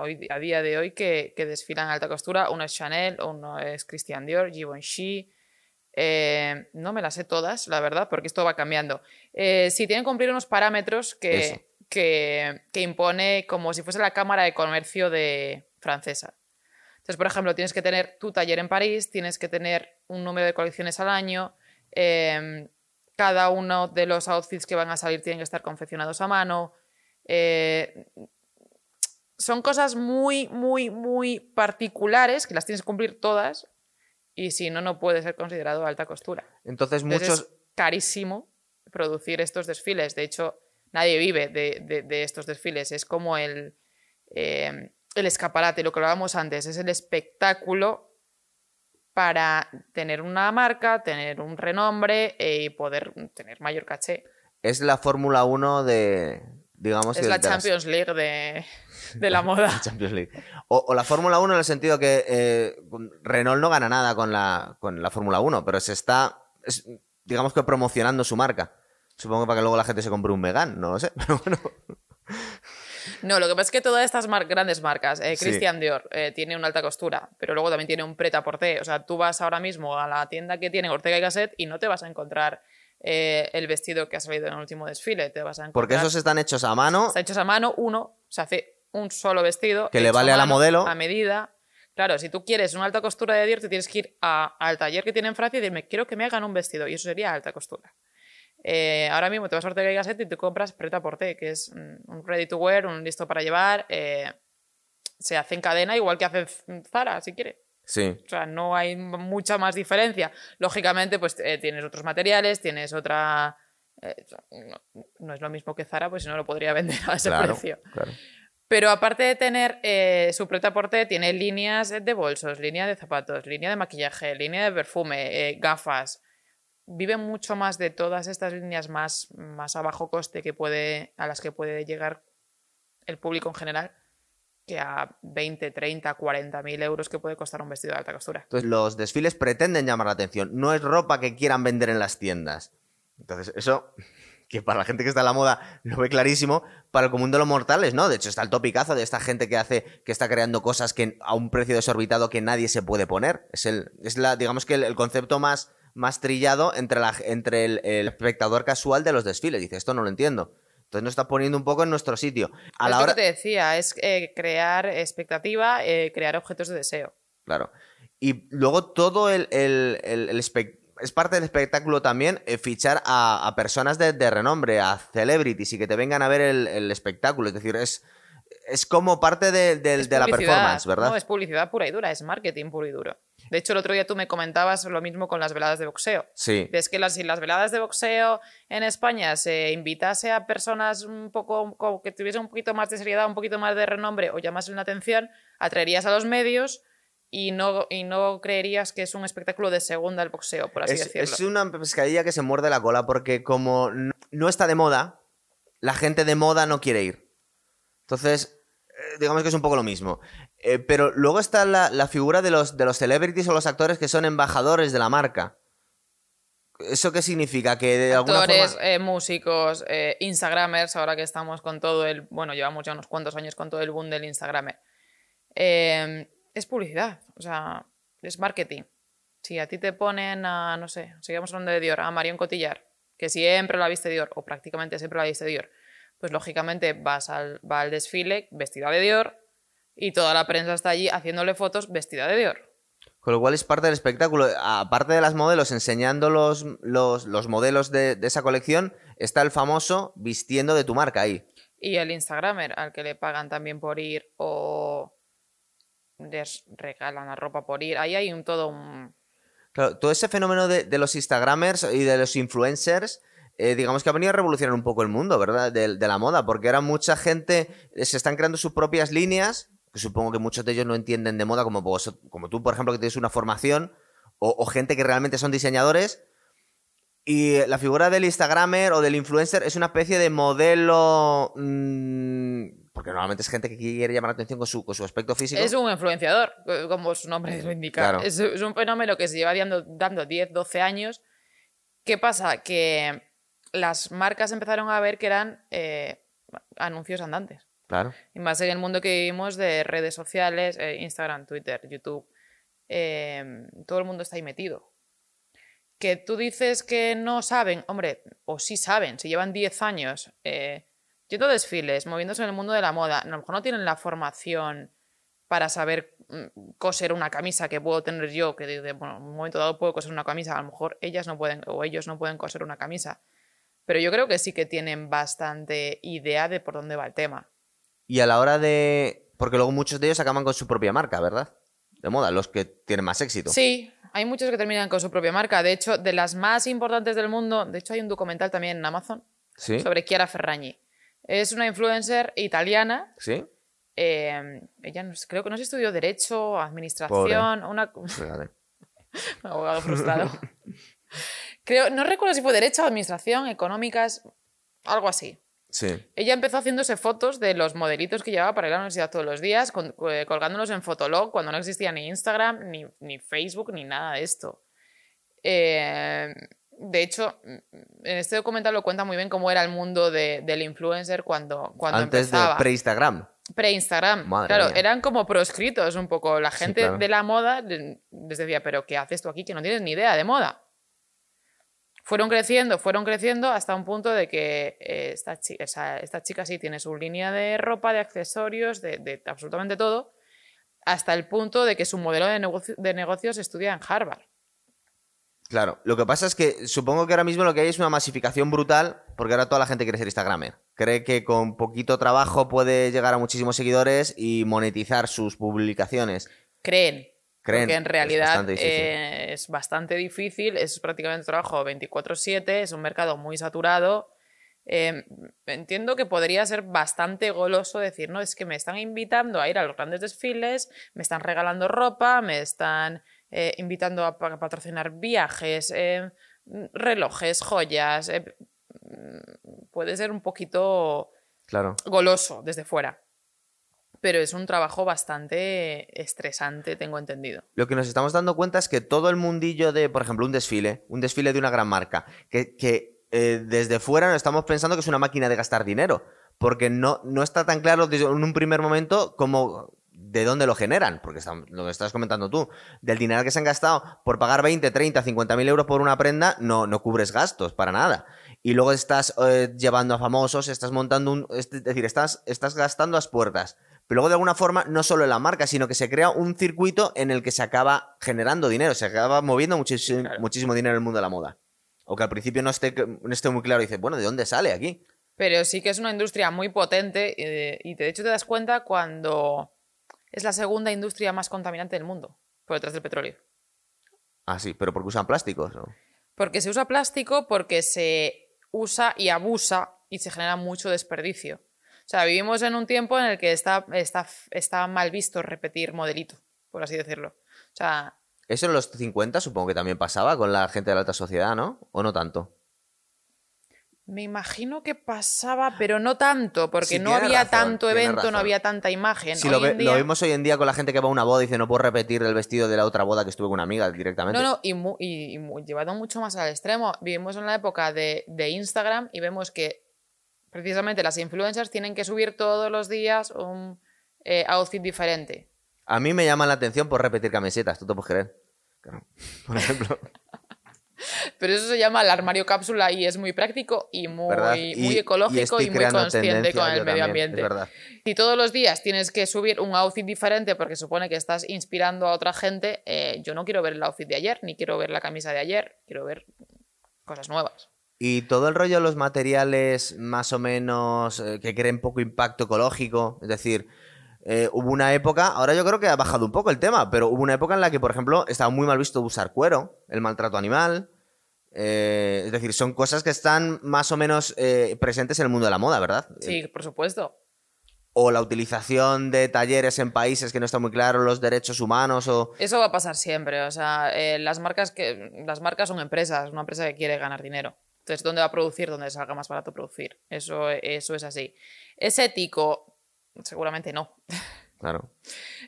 hoy, a día de hoy que, desfilan alta costura. Uno es Chanel, uno es Christian Dior, Givenchy. Eh, no me las sé todas, la verdad, porque esto va cambiando. Eh, sí, tienen que cumplir unos parámetros que, que, que impone como si fuese la Cámara de Comercio de francesa. Entonces, por ejemplo, tienes que tener tu taller en París, tienes que tener un número de colecciones al año, em, cada uno de los outfits que van a salir tienen que estar confeccionados a mano. Eh, son cosas muy, muy, muy particulares que las tienes que cumplir todas y si no, no puede ser considerado alta costura. Entonces, muchos... es carísimo producir estos desfiles. De hecho, nadie vive de, estos desfiles. Es como el... Em, el escaparate, lo que hablábamos antes, es el espectáculo para tener una marca, tener un renombre y poder tener mayor caché. Es la Fórmula 1 de, digamos... Es la Champions League de, la moda. Champions League. O, la Fórmula 1 en el sentido que eh, Renault no gana nada con la, con la Fórmula 1, pero se está, digamos que promocionando su marca. Supongo que para que luego la gente se compre un Megan, no lo sé, pero bueno... No, lo que pasa es que todas estas grandes marcas, eh, Christian Dior eh, tiene una alta costura, pero luego también tiene un preta porté. O sea, tú vas ahora mismo a la tienda que tiene Ortega y Gasset y no te vas a encontrar eh, el vestido que ha salido en el último desfile. Te vas a Porque esos están hechos a mano. Están hechos a mano, uno, se hace un solo vestido. Que le vale a, la modelo. A medida. Claro, si tú quieres una alta costura de Dior, te tienes que ir al taller que tiene en Francia y decirme, quiero que me hagan un vestido. Y eso sería alta costura. Eh, ahora mismo te vas a Ortega y Gasset y te compras Preta Porté, que es un ready to wear, un listo para llevar. Eh, se hace en cadena igual que hace Zara, si quieres. Sí. O sea, no hay mucha más diferencia. Lógicamente, pues eh, tienes otros materiales, tienes otra. no, es lo mismo que Zara, pues si no lo podría vender a ese precio. Pero aparte de tener su preta porté, tiene líneas de bolsos, línea de zapatos, línea de maquillaje, línea de perfume, gafas vive mucho más de todas estas líneas más, más a bajo coste que puede, a las que puede llegar el público en general que a 20, 30, 40 mil euros que puede costar un vestido de alta costura. Entonces los desfiles pretenden llamar la atención, no es ropa que quieran vender en las tiendas. Entonces eso, que para la gente que está en la moda lo ve clarísimo, para el común de los mortales, ¿no? De hecho está el topicazo de esta gente que hace, que está creando cosas que a un precio desorbitado que nadie se puede poner. Es el, es la, digamos que el concepto más más trillado entre, la, entre el, espectador casual de los desfiles. Dice, esto no lo entiendo. Entonces nos está poniendo un poco en nuestro sitio. A la hora... que te decía, es eh, crear expectativa, eh, crear objetos de deseo. Claro. Y luego todo el, es parte del espectáculo también eh, fichar a, personas de, renombre, a celebrities y que te vengan a ver el, espectáculo. Es decir, es es como parte de, la performance, ¿verdad? No, es publicidad pura y dura, es marketing puro y duro. De hecho, el otro día tú me comentabas lo mismo con las veladas de boxeo. Sí. Es que las, si las veladas de boxeo en España se invitase a personas un poco que tuviesen un poquito más de seriedad, un poquito más de renombre o llamasen la atención, atraerías a los medios y no, y no creerías que es un espectáculo de segunda el boxeo, por así decirlo. Es una pescadilla que se muerde la cola porque como no está de moda, la gente de moda no quiere ir. Entonces, digamos que es un poco lo mismo. Eh, pero luego está la, figura de los, de los celebrities o los actores que son embajadores de la marca. ¿Eso qué significa? Que de Actores, eh, músicos, Instagramers, ahora que estamos con todo el. Bueno, llevamos ya unos cuantos años con todo el boom del Instagramer. es publicidad, o sea, es marketing. Si a ti te ponen a, no sé, sigamos hablando de Dior, a Marion Cotillar, que siempre la viste Dior, o prácticamente siempre la viste Dior, pues lógicamente vas al, va al desfile vestida de Dior, y toda la prensa está allí haciéndole fotos vestida de Dior. Con lo cual es parte del espectáculo. Aparte de las modelos enseñando los, los, modelos de, esa colección, está el famoso vistiendo de tu marca ahí. Y el Instagramer, al que le pagan también por ir o les regalan la ropa por ir. Ahí hay un todo un... Claro, todo ese fenómeno de, de los Instagramers y de los influencers eh, digamos que ha venido a revolucionar un poco el mundo, ¿verdad? De, de, la moda, porque ahora mucha gente se están creando sus propias líneas que supongo que muchos de ellos no entienden de moda, como, como tú, por ejemplo, que tienes una formación, o, gente que realmente son diseñadores. Y la figura del Instagramer o del influencer es una especie de modelo. Mm, porque normalmente es gente que quiere llamar la atención con su, con su aspecto físico. Es un influenciador, como su nombre lo indica. Es, un fenómeno que se lleva dando, dando 10, 12 años. ¿Qué pasa? Que las marcas empezaron a ver que eran eh, anuncios andantes. Y más en el mundo que vivimos de redes sociales, eh, Instagram, Twitter, YouTube, em, todo el mundo está ahí metido. Que tú dices que no saben, hombre, o sí saben, si llevan 10 años eh, yendo desfiles, moviéndose en el mundo de la moda, a lo mejor no tienen la formación para saber mm, coser una camisa que puedo tener yo, que de, bueno, en un momento dado puedo coser una camisa, a lo mejor ellas no pueden o ellos no pueden coser una camisa. Pero yo creo que sí que tienen bastante idea de por dónde va el tema. Y a la hora de. Porque luego muchos de ellos acaban con su propia marca, ¿verdad? De moda, los que tienen más éxito. Sí, hay muchos que terminan con su propia marca. De hecho, de las más importantes del mundo, de hecho hay un documental también en Amazon sobre Chiara Ferragni. Es una influencer italiana. Sí. Eh, ella creo que no se estudió Derecho, Administración, una. un abogado frustrado. creo, no recuerdo si fue Derecho, Administración, Económicas, algo así. Ella empezó haciéndose fotos de los modelitos que llevaba para ir a la universidad todos los días, eh, colgándolos en Fotolog cuando no existía ni Instagram, ni, Facebook, ni nada de esto. Eh, de hecho, en este documental lo cuenta muy bien cómo era el mundo del influencer cuando, cuando Antes de pre-Instagram. Pre-Instagram. Claro, eran como proscritos un poco. La gente de la moda les decía, pero ¿qué haces tú aquí que no tienes ni idea de moda? Fueron creciendo, fueron creciendo hasta un punto de que eh, esta, chica, esta, chica sí tiene su línea de ropa, de accesorios, de, absolutamente todo, hasta el punto de que su modelo de, negocio, de negocios estudia en Harvard. Claro, lo que pasa es que supongo que ahora mismo lo que hay es una masificación brutal, porque ahora toda la gente quiere ser Instagramer. Cree que con poquito trabajo puede llegar a muchísimos seguidores y monetizar sus publicaciones. Creen, porque en realidad eh, es bastante, difícil, es prácticamente trabajo 24/7, es un mercado muy saturado. Em, entiendo que podría ser bastante goloso decir, no, es que me están invitando a ir a los grandes desfiles, me están regalando ropa, me están eh, invitando a, patrocinar viajes, em, relojes, joyas. Em, puede ser un poquito claro. goloso desde fuera pero es un trabajo bastante estresante, tengo entendido. Lo que nos estamos dando cuenta es que todo el mundillo de, por ejemplo, un desfile, un desfile de una gran marca, que, eh, desde fuera no estamos pensando que es una máquina de gastar dinero, porque no, no está tan claro en un primer momento como de dónde lo generan, porque lo que estás comentando tú, del dinero que se han gastado por pagar 20, 30, 50 mil euros por una prenda, no, no cubres gastos para nada. Y luego estás eh, llevando a famosos, estás montando un... Es decir, estás, estás gastando las puertas. Pero luego de alguna forma no solo en la marca, sino que se crea un circuito en el que se acaba generando dinero, se acaba moviendo muchísimo, muchísimo dinero en el mundo de la moda. O que al principio no esté, no esté muy claro y dice, bueno, ¿de dónde sale aquí? Pero sí que es una industria muy potente eh, y de hecho te das cuenta cuando es la segunda industria más contaminante del mundo, por detrás del petróleo. Ah, sí, pero porque usan plásticos. ¿no? Porque se usa plástico, porque se usa y abusa y se genera mucho desperdicio. O sea, vivimos en un tiempo en el que está, está, está mal visto repetir modelito, por así decirlo. O sea... Eso en los 50 supongo que también pasaba con la gente de la alta sociedad, ¿no? ¿O no tanto? Me imagino que pasaba, pero no tanto, porque no había tanto evento, no había tanta imagen. Si lo, vimos hoy en día con la gente que va a una boda y dice no puedo repetir el vestido de la otra boda que estuve con una amiga directamente. No, no, y, llevado mucho más al extremo. Vivimos en la época de, Instagram y vemos que precisamente las influencers tienen que subir todos los días un eh, outfit diferente. A mí me llama la atención por repetir camisetas, tú te puedes creer. Por ejemplo. Pero eso se llama el armario cápsula y es muy práctico y muy, muy ecológico y, muy consciente con el medio ambiente. Si todos los días tienes que subir un outfit diferente porque supone que estás inspirando a otra gente, eh, yo no quiero ver el outfit de ayer, ni quiero ver la camisa de ayer, quiero ver cosas nuevas. Y todo el rollo de los materiales más o menos eh, que creen poco impacto ecológico, es decir, eh, hubo una época, ahora yo creo que ha bajado un poco el tema, pero hubo una época en la que, por ejemplo, estaba muy mal visto usar cuero, el maltrato animal. Eh, es decir, son cosas que están más o menos eh, presentes en el mundo de la moda, ¿verdad? Sí, por supuesto. O la utilización de talleres en países que no están muy claros los derechos humanos o... Eso va a pasar siempre. O sea, las, marcas que, las marcas son empresas, una empresa que quiere ganar dinero. Entonces, ¿dónde va a producir? Donde salga más barato producir. Eso, eso es así. ¿Es ético? Seguramente no. Claro.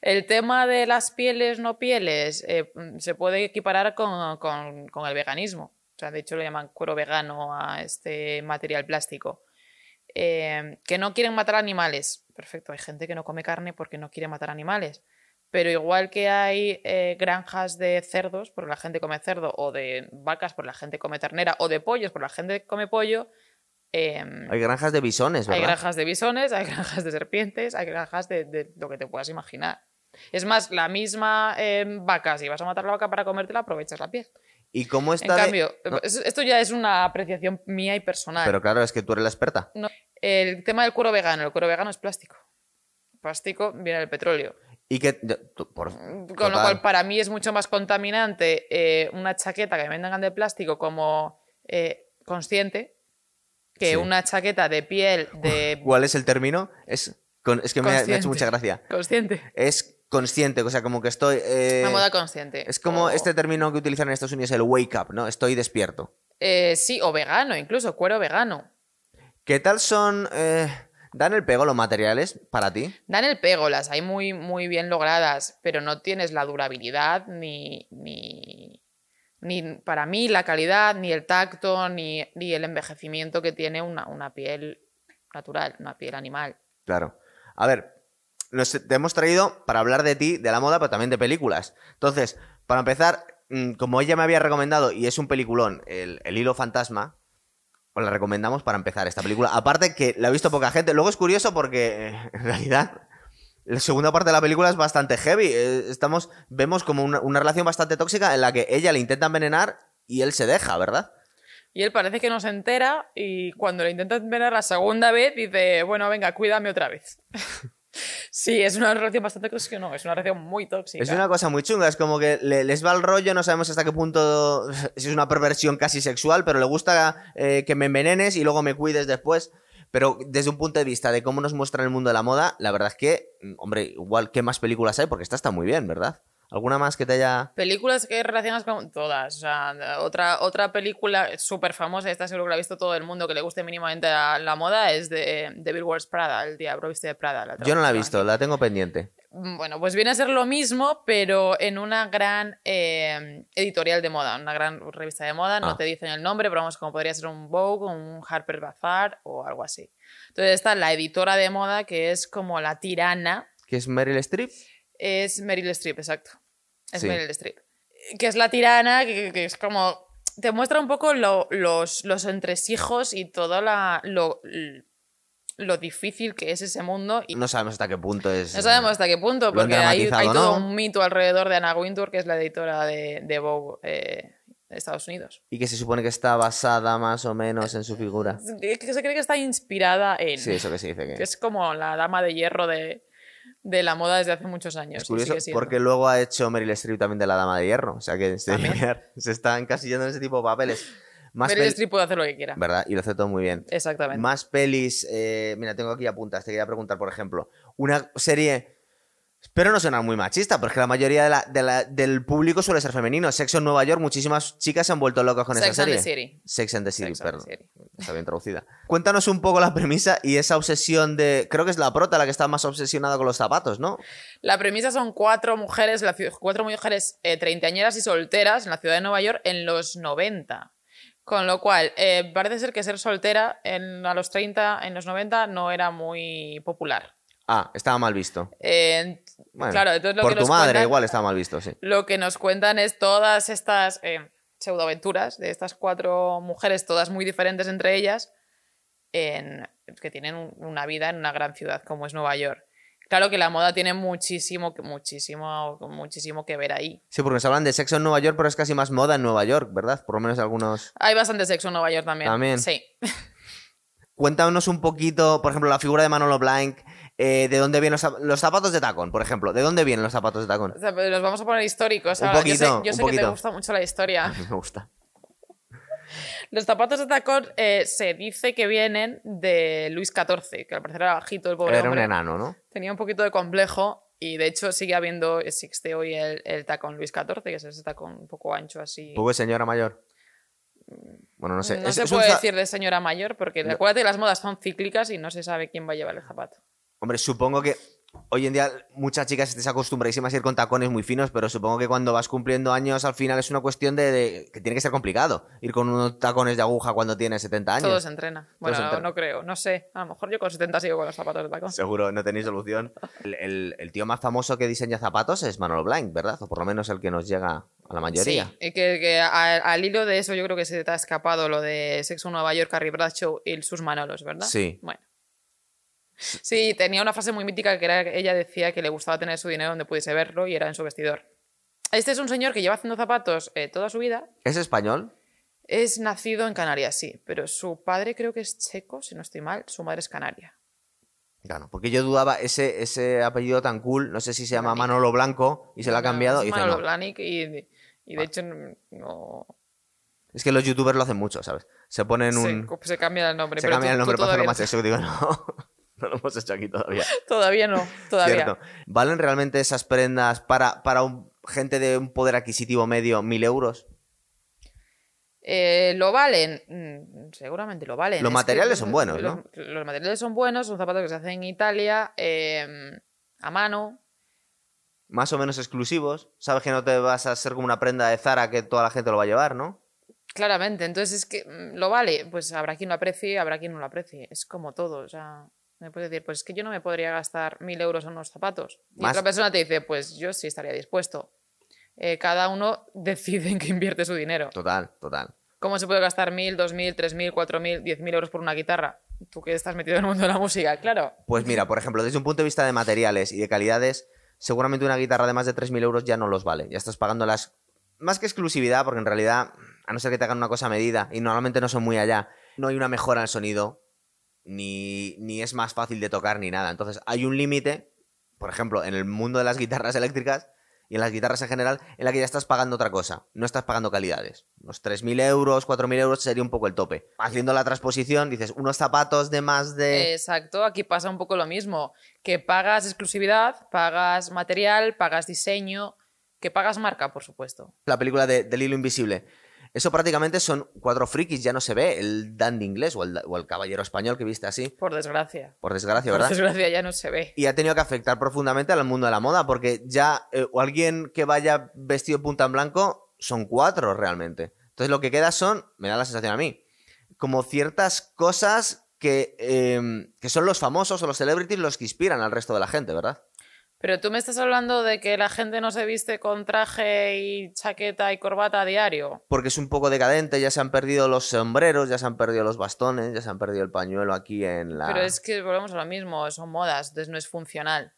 El tema de las pieles, no pieles, eh, se puede equiparar con, el veganismo. O sea, de hecho, lo llaman cuero vegano a este material plástico. Eh, que no quieren matar animales. Perfecto, hay gente que no come carne porque no quiere matar animales. Pero igual que hay eh, granjas de cerdos, porque la gente come cerdo, o de vacas, porque la gente come ternera, o de pollos, porque la gente come pollo, Em, hay granjas de bisones, ¿verdad? Hay granjas de bisones, hay granjas de serpientes, hay granjas de, lo que te puedas imaginar. Es más, la misma em, vaca, si vas a matar la vaca para comértela, aprovechas la piel. ¿Y cómo está? En cambio, esto ya es una apreciación mía y personal. Pero claro, es que tú eres la experta. el tema del cuero vegano, el cuero vegano es plástico. Plástico viene del petróleo. Y que, Con lo cual, para mí es mucho más contaminante eh, una chaqueta que me vendan de plástico como eh, consciente que una chaqueta de piel de... ¿Cuál es el término? Es, es que me ha, hecho mucha gracia. Consciente. Es consciente, o sea, como que estoy... Eh, Una moda consciente. Es como este término que utilizan en Estados Unidos, el wake up, ¿no? Estoy despierto. Eh, sí, o vegano, incluso, cuero vegano. ¿Qué tal son... ¿Dan el pego los materiales para ti? Dan el pego, las hay muy, muy bien logradas, pero no tienes la durabilidad ni, ni, ni para mí la calidad, ni el tacto, ni, el envejecimiento que tiene una, piel natural, una piel animal. Claro. A ver, te hemos traído para hablar de ti, de la moda, pero también de películas. Entonces, para empezar, mm, como ella me había recomendado, y es un peliculón, el, el hilo fantasma, os la recomendamos para empezar esta película. Aparte que la ha visto poca gente. Luego es curioso porque, en realidad, la segunda parte de la película es bastante heavy. Eh, estamos, vemos como una, relación bastante tóxica en la que ella le intenta envenenar y él se deja, ¿verdad? Y él parece que no se entera y cuando le intenta envenenar la segunda vez dice, bueno, venga, cuídame otra vez. sí, es una relación bastante tóxica, no, es una relación muy tóxica. Es una cosa muy chunga, es como que les va el rollo, no sabemos hasta qué punto es una perversión casi sexual, pero le gusta eh, que me envenenes y luego me cuides después. Pero desde un punto de vista de cómo nos muestra el mundo de la moda, la verdad es que, mm, hombre, igual, ¿qué más películas hay? Porque esta está muy bien, ¿verdad? ¿Alguna más que te haya...? Películas que relacionas con todas. O sea, otra, otra película súper famosa, esta seguro que la ha visto todo el mundo, que le guste mínimamente la, la moda, es de Devil Wears Prada, El Diablo Viste de Prada. Yo no la he visto, la tengo pendiente. Mm, bueno, pues viene a ser lo mismo, pero en una gran eh, editorial de moda, una gran revista de moda. No ah. te dicen el nombre, pero vamos, como podría ser un Vogue, un Harper Bazaar o algo así. Entonces está la editora de moda, que es como la tirana. ¿Que es Meryl Streep? Es Meryl Streep, exacto. Es Meryl Streep. Que es la tirana, que, es como. Te muestra un poco los, los entresijos y todo la, lo, lo difícil que es ese mundo. Y no sabemos hasta qué punto es. No sabemos hasta qué punto, porque hay, todo un mito alrededor de Anna Wintour, que es la editora de, de Vogue eh, Estados Unidos. Y que se supone que está basada más o menos en su figura. Que se cree que está inspirada en. Sí, eso que se dice. Que, que es como la dama de hierro de, de la moda desde hace muchos años. Es curioso porque luego ha hecho Meryl Streep también de la dama de hierro. O sea que se, se está encasillando en ese tipo de papeles. Más Meryl Streep puede hacer lo que quiera. ¿Verdad? Y lo hace todo muy bien. Exactamente. Más pelis. Eh, mira, tengo aquí apuntas. Te quería preguntar, por ejemplo, una serie Espero no suena muy machista, porque la mayoría del público suele ser femenino. Sexo en Nueva York, muchísimas chicas se han vuelto locas con esa serie. Sex and the City. Sex and the City, perdón. Está bien traducida. Cuéntanos un poco la premisa y esa obsesión de... Creo que es la prota la que está más obsesionada con los zapatos, ¿no? La premisa son cuatro mujeres, cuatro mujeres eh, treintañeras y solteras en la ciudad de Nueva York en los 90. Con lo cual, eh, parece ser que ser soltera en, a los 30, en los 90, no era muy popular. Ah, estaba mal visto. Claro, entonces lo por que tu madre igual estaba mal visto, sí. Lo que nos cuentan es todas estas eh, pseudoaventuras de estas cuatro mujeres, todas muy diferentes entre ellas, en, que tienen una vida en una gran ciudad como es Nueva York. Claro que la moda tiene muchísimo, muchísimo, muchísimo que ver ahí. Sí, porque nos hablan de sexo en Nueva York, pero es casi más moda en Nueva York, ¿verdad? Por lo menos algunos. Hay bastante sexo en Nueva York también. También. Sí. Cuéntanos un poquito, por ejemplo, la figura de Manolo Blanc, eh, de dónde vienen los, zapatos de tacón, por ejemplo. ¿De dónde vienen los zapatos de tacón? Los vamos a poner históricos. Un poquito, yo sé, que te gusta mucho la historia. Me gusta. Los zapatos de tacón eh, se dice que vienen de Luis XIV, que al parecer era bajito el pobre Era un enano, ¿no? Tenía un poquito de complejo y de hecho sigue habiendo, existe hoy el, tacón Luis XIV, que es ese tacón un poco ancho así. ¿Poco señora mayor? Bueno, no sé. No se puede decir de señora mayor porque acuérdate que las modas son cíclicas y no se sabe quién va a llevar el zapato. Hombre, supongo que hoy en día muchas chicas se acostumbradísimas a ir con tacones muy finos, pero supongo que cuando vas cumpliendo años al final es una cuestión de, que tiene que ser complicado ir con unos tacones de aguja cuando tienes 70 años. Todo se entrena. Bueno, no, creo, no sé. A lo mejor yo con 70 sigo con los zapatos de tacón. Seguro, no tenéis solución. El, tío más famoso que diseña zapatos es Manolo Blanc, ¿verdad? O por lo menos el que nos llega a la mayoría. Sí, y que, al, hilo de eso yo creo que se te ha escapado lo de Sexo Nueva York, Carrie Bradshaw y sus Manolos, ¿verdad? Sí. Bueno. Sí, tenía una frase muy mítica que era que ella decía que le gustaba tener su dinero donde pudiese verlo y era en su vestidor. Este es un señor que lleva haciendo zapatos eh, toda su vida. ¿Es español? Es nacido en Canarias, sí, pero su padre creo que es checo, si no estoy mal, su madre es canaria. Claro, porque yo dudaba ese, ese apellido tan cool, no sé si se llama Manolo Blanco y se lo ha cambiado. y Manolo Blanic y, de hecho no... Es que los youtubers lo hacen mucho, ¿sabes? Se ponen un... Se, cambia el nombre. Se cambia el nombre para hacerlo más exótico, no. No lo hemos hecho aquí todavía. Todavía no, todavía. ¿Valen realmente esas prendas para, para gente de un poder adquisitivo medio mil euros? Eh, ¿Lo valen? Mm, seguramente lo valen. Los materiales son buenos, ¿no? Los, materiales son buenos, son zapatos que se hacen en Italia, em, a mano. Más o menos exclusivos. Sabes que no te vas a hacer como una prenda de Zara que toda la gente lo va a llevar, ¿no? Claramente, entonces es que mm, lo vale, pues habrá quien lo aprecie, habrá quien no lo aprecie. Es como todo, o sea. Me puedes decir, pues es que yo no me podría gastar mil euros en unos zapatos. Y otra persona te dice, pues yo sí estaría dispuesto. Eh, cada uno decide en qué invierte su dinero. Total, total. ¿Cómo se puede gastar mil, dos mil, tres mil, cuatro mil, diez mil euros por una guitarra? Tú que estás metido en el mundo de la música, claro. Pues mira, por ejemplo, desde un punto de vista de materiales y de calidades, seguramente una guitarra de más de tres mil euros ya no los vale. Ya estás pagando las... Más que exclusividad, porque en realidad, a no ser que te hagan una cosa a medida, y normalmente no son muy allá, no hay una mejora en el sonido ni, ni es más fácil de tocar ni nada. Entonces hay un límite, por ejemplo, en el mundo de las guitarras eléctricas y en las guitarras en general, en la que ya estás pagando otra cosa, no estás pagando calidades. Unos 3.000 euros, 4.000 euros sería un poco el tope. Haciendo la transposición, dices, unos zapatos de más de... Exacto, aquí pasa un poco lo mismo, que pagas exclusividad, pagas material, pagas diseño, que pagas marca, por supuesto. La película de, del hilo invisible eso prácticamente son cuatro frikis, ya no se ve el dandy inglés o el, caballero español que viste así. Por desgracia. Por desgracia, ¿verdad? Por desgracia ya no se ve. Y ha tenido que afectar profundamente al mundo de la moda, porque ya eh, o alguien que vaya vestido punta en blanco son cuatro realmente. Entonces lo que queda son, me da la sensación a mí, como ciertas cosas que, em, que son los famosos o los celebrities los que inspiran al resto de la gente, ¿verdad? Pero tú me estás hablando de que la gente no se viste con traje y chaqueta y corbata a diario. Porque es un poco decadente, ya se han perdido los sombreros, ya se han perdido los bastones, ya se han perdido el pañuelo aquí en la... Pero es que volvemos a lo mismo, son modas, entonces no es funcional.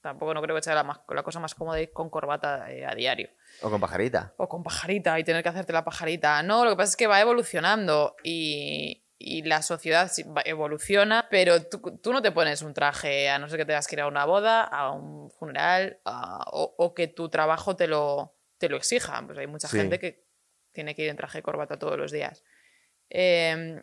tampoco no creo que sea la, la cosa más cómoda ir con corbata eh, a diario. O con pajarita. O con pajarita y tener que hacerte la pajarita. No, lo que pasa es que va evolucionando y, y la sociedad evoluciona, pero tú, tú, no te pones un traje a no ser que tengas que ir a una boda, a un funeral, o, o, que tu trabajo te lo, te lo exija. Pues hay mucha gente que tiene que ir en traje de corbata todos los días. Eh,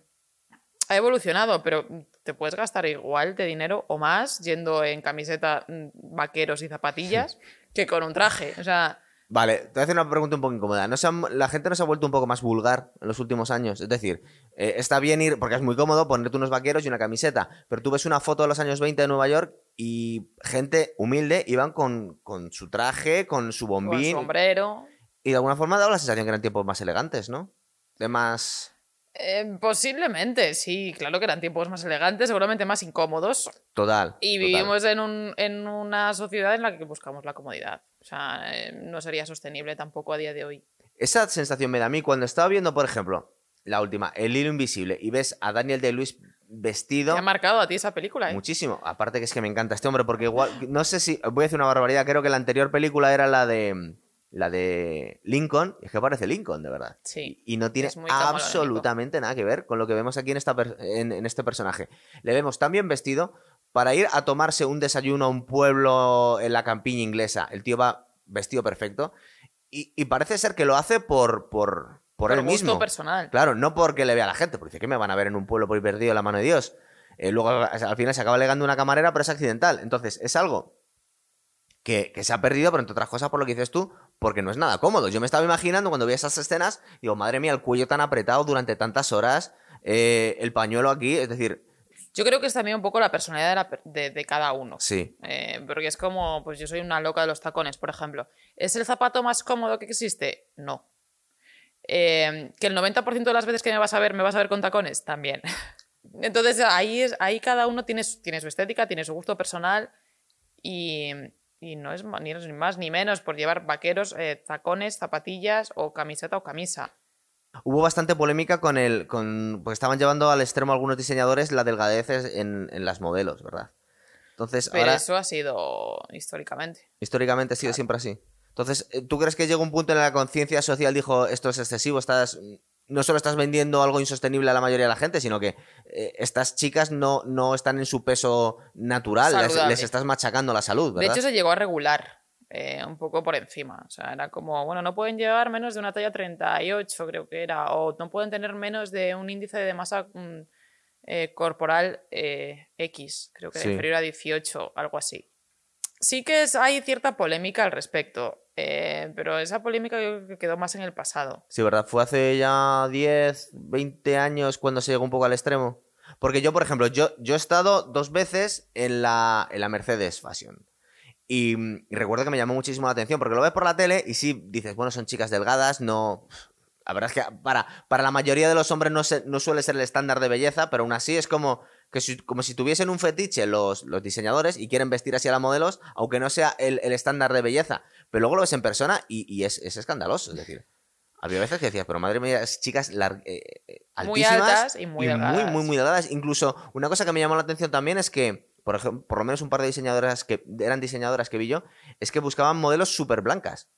ha evolucionado, pero te puedes gastar igual de dinero o más yendo en camiseta, mm, vaqueros y zapatillas que con un traje. O sea. Vale, te voy a hacer una pregunta un poco incómoda. ¿No ¿La gente no se ha vuelto un poco más vulgar en los últimos años? Es decir, eh, está bien ir, porque es muy cómodo ponerte unos vaqueros y una camiseta, pero tú ves una foto de los años 20 de Nueva York y gente humilde iban con, con su traje, con su bombín. Con sombrero. Y de alguna forma daba la sensación que eran tiempos más elegantes, ¿no? De más. Eh, posiblemente, sí, claro que eran tiempos más elegantes, seguramente más incómodos. Total. Y vivimos En, un, en, una sociedad en la que buscamos la comodidad. O sea, eh, no sería sostenible tampoco a día de hoy. Esa sensación me da a mí cuando estaba viendo, por ejemplo, la última, El hilo invisible, y ves a Daniel de Luis vestido. ¿Te ha marcado a ti esa película, ¿eh? Muchísimo. Aparte que es que me encanta este hombre, porque igual, no sé si, voy a decir una barbaridad, creo que la anterior película era la de la de Lincoln, es que parece Lincoln, de verdad. Sí. Y no tiene absolutamente nada que ver con lo que vemos aquí en, esta en, este personaje. Le vemos tan bien vestido para ir a tomarse un desayuno a un pueblo en la campiña inglesa. El tío va vestido perfecto y, parece ser que lo hace por, por, por, él mismo. personal. Claro, no porque le vea a la gente, porque dice que me van a ver en un pueblo por ir perdido la mano de Dios. Eh, luego al final se acaba legando una camarera, pero es accidental. Entonces, es algo que, se ha perdido, pero entre otras cosas, por lo que dices tú, porque no es nada cómodo. Yo me estaba imaginando cuando vi esas escenas, digo, madre mía, el cuello tan apretado durante tantas horas, eh, el pañuelo aquí, es decir... Yo creo que es también un poco la personalidad de, cada uno. Sí. Eh, porque es como, pues yo soy una loca de los tacones, por ejemplo. ¿Es el zapato más cómodo que existe? No. Eh, ¿Que el 90% de las veces que me vas a ver me vas a ver con tacones? También. Entonces ahí, es, ahí cada uno tiene, tiene su estética, tiene su gusto personal y, y no es ni más ni menos por llevar vaqueros, eh, tacones, zapatillas o camiseta o camisa. Hubo bastante polémica con el. Con, porque estaban llevando al extremo algunos diseñadores la delgadez en, las modelos, ¿verdad? Entonces, Pero eso ha sido históricamente. Históricamente ha sido siempre así. Entonces, eh, ¿tú crees que llegó un punto en la conciencia social dijo esto es excesivo, estás no solo estás vendiendo algo insostenible a la mayoría de la gente, sino que eh, estas chicas no, no están en su peso natural, les, estás machacando la salud. ¿verdad? De hecho, se llegó a regular eh, un poco por encima. O sea, era como, bueno, no pueden llevar menos de una talla 38, creo que era, o no pueden tener menos de un índice de masa mm, eh, corporal X, creo que inferior a 18, algo así. Sí que es, hay cierta polémica al respecto. Eh, pero esa polémica quedó más en el pasado. Sí, ¿verdad? Fue hace ya 10, 20 años cuando se llegó un poco al extremo. Porque yo, por ejemplo, yo, yo he estado dos veces en la, en la Mercedes Fashion. Y, recuerdo que me llamó muchísimo la atención porque lo ves por la tele y sí dices, bueno, son chicas delgadas, no. La verdad es que para, para la mayoría de los hombres no, no suele ser el estándar de belleza, pero aún así es como que como si tuviesen un fetiche los, los, diseñadores y quieren vestir así a las modelos, aunque no sea el, estándar de belleza. Pero luego lo ves en persona y, es, escandaloso. Es decir, había veces que decías, pero madre mía, chicas eh, eh, altísimas muy altas y muy Muy, muy, muy delgadas. Incluso una cosa que me llamó la atención también es que, por ejemplo, por lo menos un par de diseñadoras que eran diseñadoras que vi yo, es que buscaban modelos súper blancas.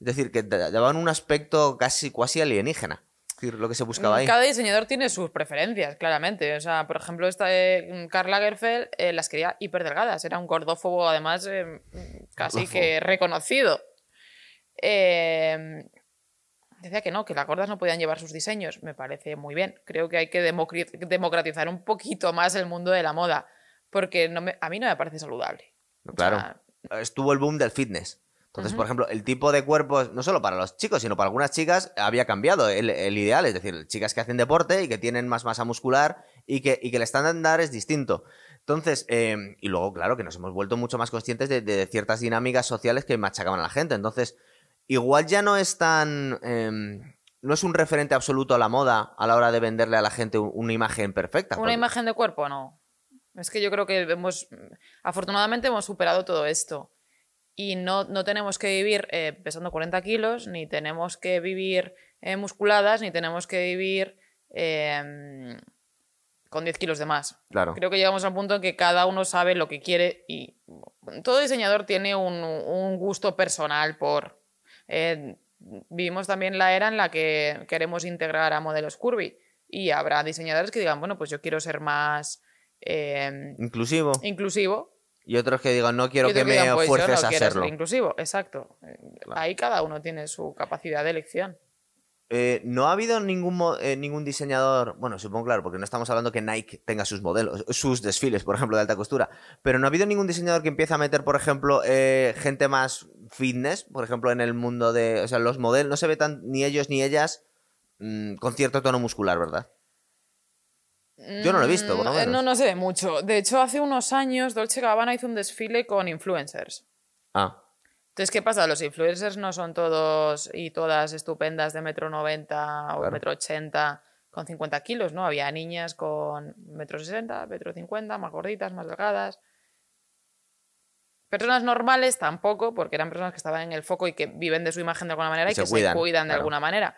Es decir, que daban un aspecto casi, casi alienígena lo que se buscaba ahí. Cada diseñador tiene sus preferencias, claramente. O sea, por ejemplo, esta de Karl Lagerfeld eh, las quería hiperdelgadas. Era un gordófobo, además, eh, casi que reconocido. Eh, decía que no, que las gordas no podían llevar sus diseños. Me parece muy bien. Creo que hay que democratizar un poquito más el mundo de la moda. Porque a mí no me parece saludable. Claro. Estuvo el boom del fitness. Entonces, por ejemplo, el tipo de cuerpos, no solo para los chicos, sino para algunas chicas, había cambiado el, ideal. Es decir, chicas que hacen deporte y que tienen más masa muscular y que, y que el estándar es distinto. Entonces, em, y luego, claro, que nos hemos vuelto mucho más conscientes de, ciertas dinámicas sociales que machacaban a la gente. Entonces, igual ya no es tan. Em, no es un referente absoluto a la moda a la hora de venderle a la gente una imagen perfecta. Una imagen de cuerpo, no. Es que yo creo que hemos. Afortunadamente hemos superado todo esto y no, no tenemos que vivir eh, pesando 40 kilos, ni tenemos que vivir eh, musculadas, ni tenemos que vivir em, con 10 kilos de más. Claro. Creo que llegamos al punto en que cada uno sabe lo que quiere y todo diseñador tiene un, gusto personal por... Eh, vivimos también la era en la que queremos integrar a modelos curvy y habrá diseñadores que digan, bueno, pues yo quiero ser más... Eh, inclusivo. Inclusivo. Y otros que digan, no quiero que, me pues fuerces a hacerlo. inclusivo, exacto. Ahí cada uno tiene su capacidad de elección. Eh, no ha habido ningún, eh, ningún diseñador, bueno, supongo claro, porque no estamos hablando que Nike tenga sus modelos, sus desfiles, por ejemplo, de alta costura, pero no ha habido ningún diseñador que empiece a meter, por ejemplo, eh, gente más fitness, por ejemplo, en el mundo de, o sea, los modelos, no se ve tan ni ellos ni ellas mm, con cierto tono muscular, ¿verdad? Yo no lo he visto, por lo mm, No, no se ve mucho. De hecho, hace unos años Dolce Gabbana hizo un desfile con influencers. Ah. Entonces, ¿qué pasa? Los influencers no son todos y todas estupendas de metro noventa o metro ochenta con 50 kilos, ¿no? Había niñas con metro sesenta, metro cincuenta, más gorditas, más delgadas. Personas normales tampoco, porque eran personas que estaban en el foco y que viven de su imagen de alguna manera y, que se cuidan de alguna manera.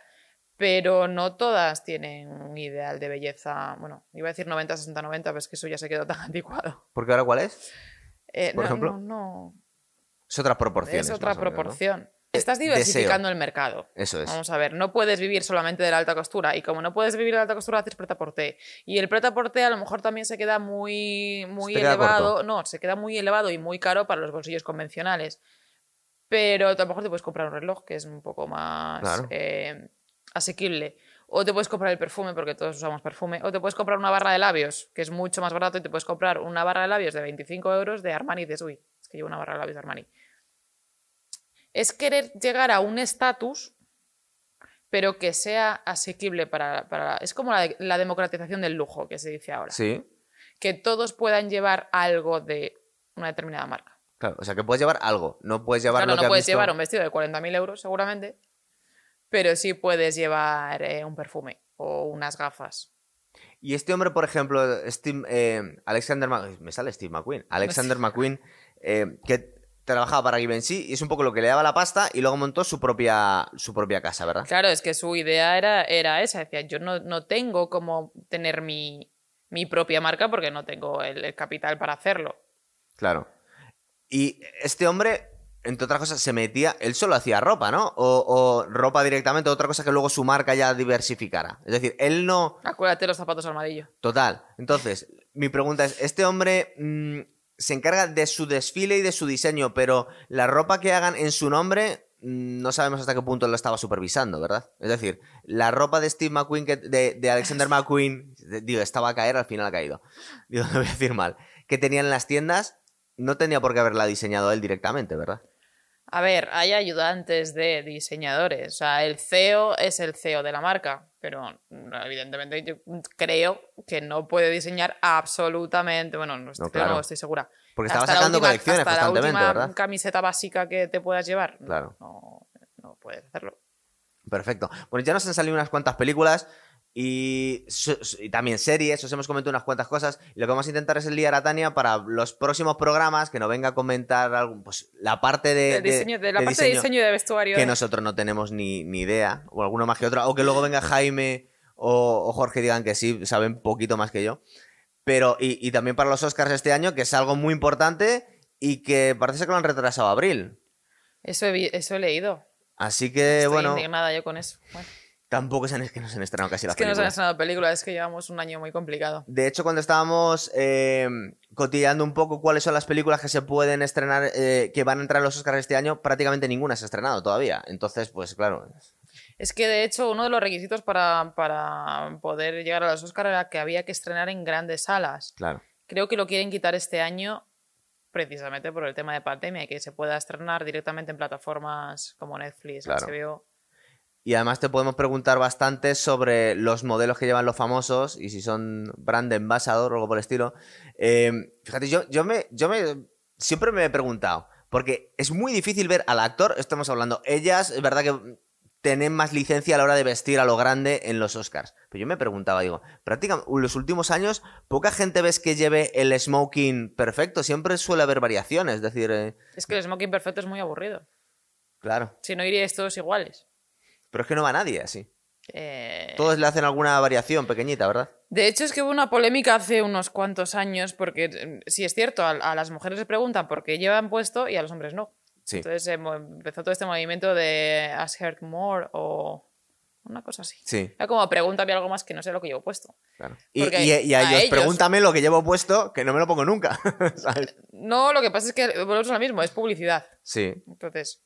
Pero no todas tienen un ideal de belleza. Bueno, iba a decir 90, 60, 90, pero es que eso ya se quedó tan anticuado. ¿Porque ahora cuál es? Eh, Por ejemplo. no, no. Es otra proporción. Es otra proporción. Estás diversificando el mercado. Eso es. Vamos a ver, no puedes vivir solamente de la alta costura. Y como no puedes vivir de la alta costura, haces preta porté. Y el preta porté a lo mejor también se queda muy, muy elevado. no, se queda muy elevado y muy caro para los bolsillos convencionales. Pero a lo mejor te puedes comprar un reloj que es un poco más eh, asequible. O te puedes comprar el perfume, porque todos usamos perfume. O te puedes comprar una barra de labios, que es mucho más barato, y te puedes comprar una barra de labios de 25 euros de Armani de Sui es que llevo una barra de labios de Armani. Es querer llegar a un estatus, pero que sea asequible para... es como la, democratización del lujo que se dice ahora. Sí. Que todos puedan llevar algo de una determinada marca. Claro, o sea, que puedes llevar algo, no puedes llevar claro, lo no puedes llevar un vestido de 40.000 euros seguramente, pero sí puedes llevar eh, un perfume o unas gafas. Y este hombre, por ejemplo, eh, Alexander McQueen, me sale Steve McQueen, Alexander McQueen, eh, que trabajaba para Givenchy y es un poco lo que le daba la pasta y luego montó su propia, su propia casa, ¿verdad? Claro, es que su idea era, era esa, decía, yo no, no tengo como tener mi, propia marca porque no tengo el, capital para hacerlo. Claro. Y este hombre, entre otras cosas, se metía, él solo hacía ropa, ¿no? O, ropa directamente, otra cosa que luego su marca ya diversificara. Es decir, él no... Acuérdate los zapatos amarillos. Total. Entonces, mi pregunta es, ¿este hombre... Mm, se encarga de su desfile y de su diseño, pero la ropa que hagan en su nombre mm, no sabemos hasta qué punto lo estaba supervisando, ¿verdad? Es decir, la ropa de Steve McQueen, de, Alexander McQueen, digo, estaba a caer, al final ha caído. Digo, no voy a decir mal. Que tenían en las tiendas, no tenía por qué haberla diseñado él directamente, ¿verdad? A ver, hay ayudantes de diseñadores. O sea, el CEO es el CEO de la marca, pero evidentemente yo creo que no puede diseñar absolutamente. Bueno, no estoy, estoy segura. Porque estaba sacando colecciones hasta la última camiseta básica que te puedas llevar. Claro. No, no puedes hacerlo. Perfecto. Bueno, ya nos han salido unas cuantas películas. Y, también series, os hemos comentado unas cuantas cosas. Y lo que vamos a intentar es el día a Tania para los próximos programas que nos venga a comentar algo, pues, la parte de, diseño, de, la parte de diseño de vestuario. Que nosotros no tenemos ni, ni, idea, o alguno más que otro. O que luego venga Jaime o, Jorge digan que sí, saben poquito más que yo. Pero, y, también para los Oscars este año, que es algo muy importante y que parece que lo han retrasado a abril. Eso he, eso he leído. Así que, Estoy bueno. indignada yo con eso. Bueno. Tampoco es que nos han estrenado casi las películas. Es que nos han estrenado películas, es que llevamos un año muy complicado. De hecho, cuando estábamos eh, cotillando un poco cuáles son las películas que se pueden estrenar, eh, que van a entrar a los Oscars este año, prácticamente ninguna se ha estrenado todavía. Entonces, pues claro. Es que de hecho, uno de los requisitos para, poder llegar a los Oscars era que había que estrenar en grandes salas. Claro. Creo que lo quieren quitar este año precisamente por el tema de pandemia y que se pueda estrenar directamente en plataformas como Netflix, claro. HBO. Y además te podemos preguntar bastante sobre los modelos que llevan los famosos y si son brand ambassador o algo por el estilo. Eh, fíjate, yo, yo, me, yo me siempre me he preguntado, porque es muy difícil ver al actor, estamos hablando, ellas, es verdad que tienen más licencia a la hora de vestir a lo grande en los Oscars. Pero yo me preguntaba, digo, prácticamente en los últimos años poca gente ves que lleve el smoking perfecto, siempre suele haber variaciones, es decir... Eh, es que el smoking perfecto es muy aburrido. Claro. Si no iríais todos iguales. Pero es que no va nadie así. Eh, Todos le hacen alguna variación pequeñita, ¿verdad? De hecho, es que hubo una polémica hace unos cuantos años, porque eh, si es cierto, a, las mujeres les preguntan por qué llevan puesto y a los hombres no. Entonces empezó todo este movimiento de Ask Her More o una cosa así. Sí. Era como pregúntame algo más que no sé lo que llevo puesto. Y, a, ellos, pregúntame lo que llevo puesto, que no me lo pongo nunca. No, lo que pasa es que volvemos a lo mismo, es publicidad. Sí. Entonces,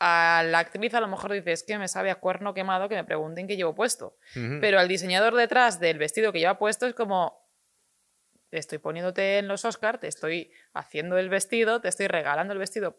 a la actriz a lo mejor dices que me sabe a cuerno quemado que me pregunten qué llevo puesto. Pero al diseñador detrás del vestido que lleva puesto es como. Estoy poniéndote en los Oscars, te estoy haciendo el vestido, te estoy regalando el vestido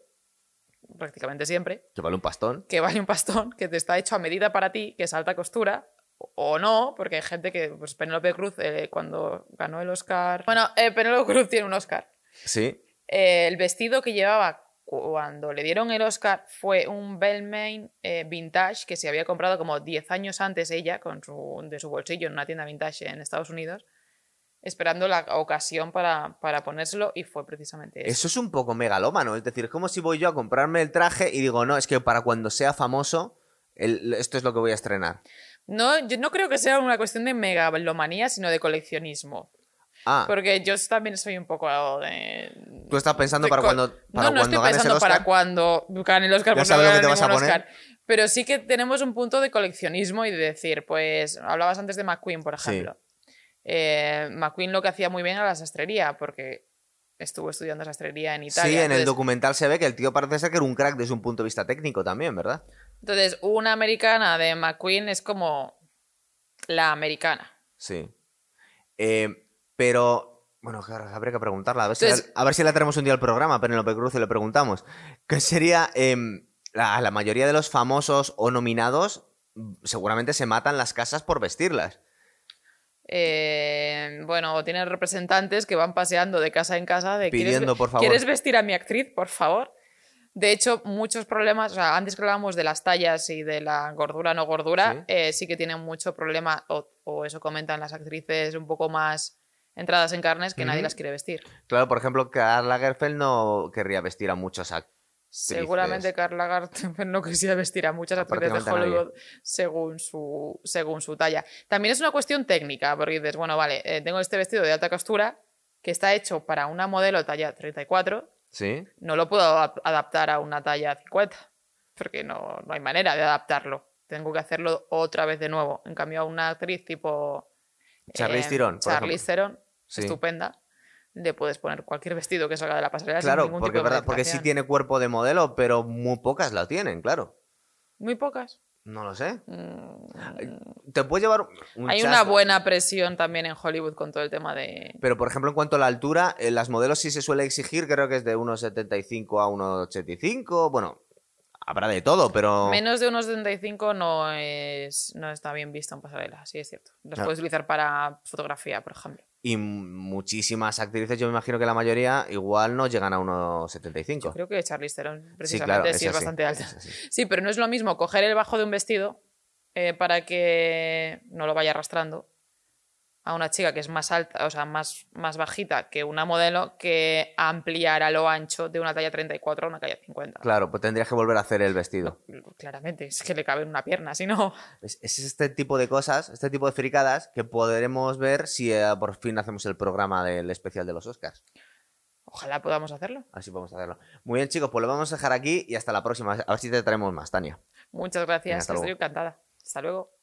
prácticamente siempre. Que vale un pastón. Que vale un pastón, que te está hecho a medida para ti, que es alta costura, o no, porque hay gente que, pues Penélope Cruz, eh, cuando ganó el Oscar... Bueno, eh, Penélope Cruz tiene un Oscar. Sí. Eh, el vestido que llevaba cuando le dieron el Oscar fue un Belmain vintage que se había comprado como 10 años antes ella, con su, de su bolsillo en una tienda vintage en Estados Unidos esperando la ocasión para, ponérselo y fue precisamente eso. Eso es un poco megalómano, es decir, es como si voy yo a comprarme el traje y digo, no, es que para cuando sea famoso, esto es lo que voy a estrenar. No, yo no creo que sea una cuestión de megalomanía, sino de coleccionismo. Ah. Porque yo también soy un poco de. Tú estás pensando para cuando. Para no, no estoy pensando para cuando gane el Oscar. Ya sabes lo que te vas a poner. Pero sí que tenemos un punto de coleccionismo y de decir, pues, hablabas antes de McQueen, por ejemplo. Eh, McQueen lo que hacía muy bien era la sastrería, porque estuvo estudiando sastrería en Italia. Sí, en el documental se ve que el tío parece ser que era un crack desde un punto de vista técnico también, ¿verdad? Entonces, una americana de McQueen es como la americana. Sí. Eh, pero, bueno, habría que preguntarla. A ver, si, a, ver si la tenemos un día al programa, Penélope Cruz, y le preguntamos. ¿Qué sería em, la, la mayoría de los famosos o nominados? Seguramente se matan las casas por vestirlas. Eh, bueno, tienen representantes que van paseando de casa en casa de pidiendo, por favor. ¿Quieres vestir a mi actriz, por favor? De hecho, muchos problemas, o sea, antes que hablábamos de las tallas y de la gordura no gordura, eh, sí, que tienen mucho problema, o, eso comentan las actrices un poco más entradas en carnes, que nadie las quiere vestir. Claro, por ejemplo, Carla Gerfeld no querría vestir a muchos actores Seguramente Karl Lagerfeld no quisiera vestir a muchas actrices de Hollywood según su, según su talla. También es una cuestión técnica, porque dices, bueno, vale, eh, tengo este vestido de alta costura que está hecho para una modelo talla 34. Sí. No lo puedo adaptar a una talla 50, porque no, no hay manera de adaptarlo. Tengo que hacerlo otra vez de nuevo. En cambio, a una actriz tipo. Charlize eh, Theron. Charlize Theron, estupenda le puedes poner cualquier vestido que salga de la pasarela claro, sin ningún porque, tipo de porque sí tiene cuerpo de modelo, pero muy pocas la tienen, claro. Muy pocas. No lo sé. Mm. Te puede llevar un Hay una buena presión también en Hollywood con todo el tema de... Pero, por ejemplo, en cuanto a la altura, en las modelos sí se suele exigir, creo que es de 1,75 a 1,85. Bueno, habrá de todo, pero... Menos de 1,75 no, es, no está bien visto en pasarela, sí es cierto. Los puedes utilizar para fotografía, por ejemplo. Y muchísimas actrices, yo me imagino que la mayoría igual no llegan a 1,75. Creo que Charlize Theron precisamente sí, es bastante alta. Sí, pero no es lo mismo coger el bajo de un vestido eh, para que no lo vaya arrastrando a una chica que es más alta, o sea, más, más bajita que una modelo, que ampliar a lo ancho de una talla 34 a una talla 50. Claro, pues tendrías que volver a hacer el vestido. Claramente, es que le cabe en una pierna, si no. Es, este tipo de cosas, este tipo de fricadas que podremos ver si eh, por fin hacemos el programa del especial de los Oscars. Ojalá podamos hacerlo. Así podemos hacerlo. Muy bien, chicos, pues lo vamos a dejar aquí y hasta la próxima. A ver si te traemos más, Tania. Muchas gracias, estoy encantada. Hasta luego.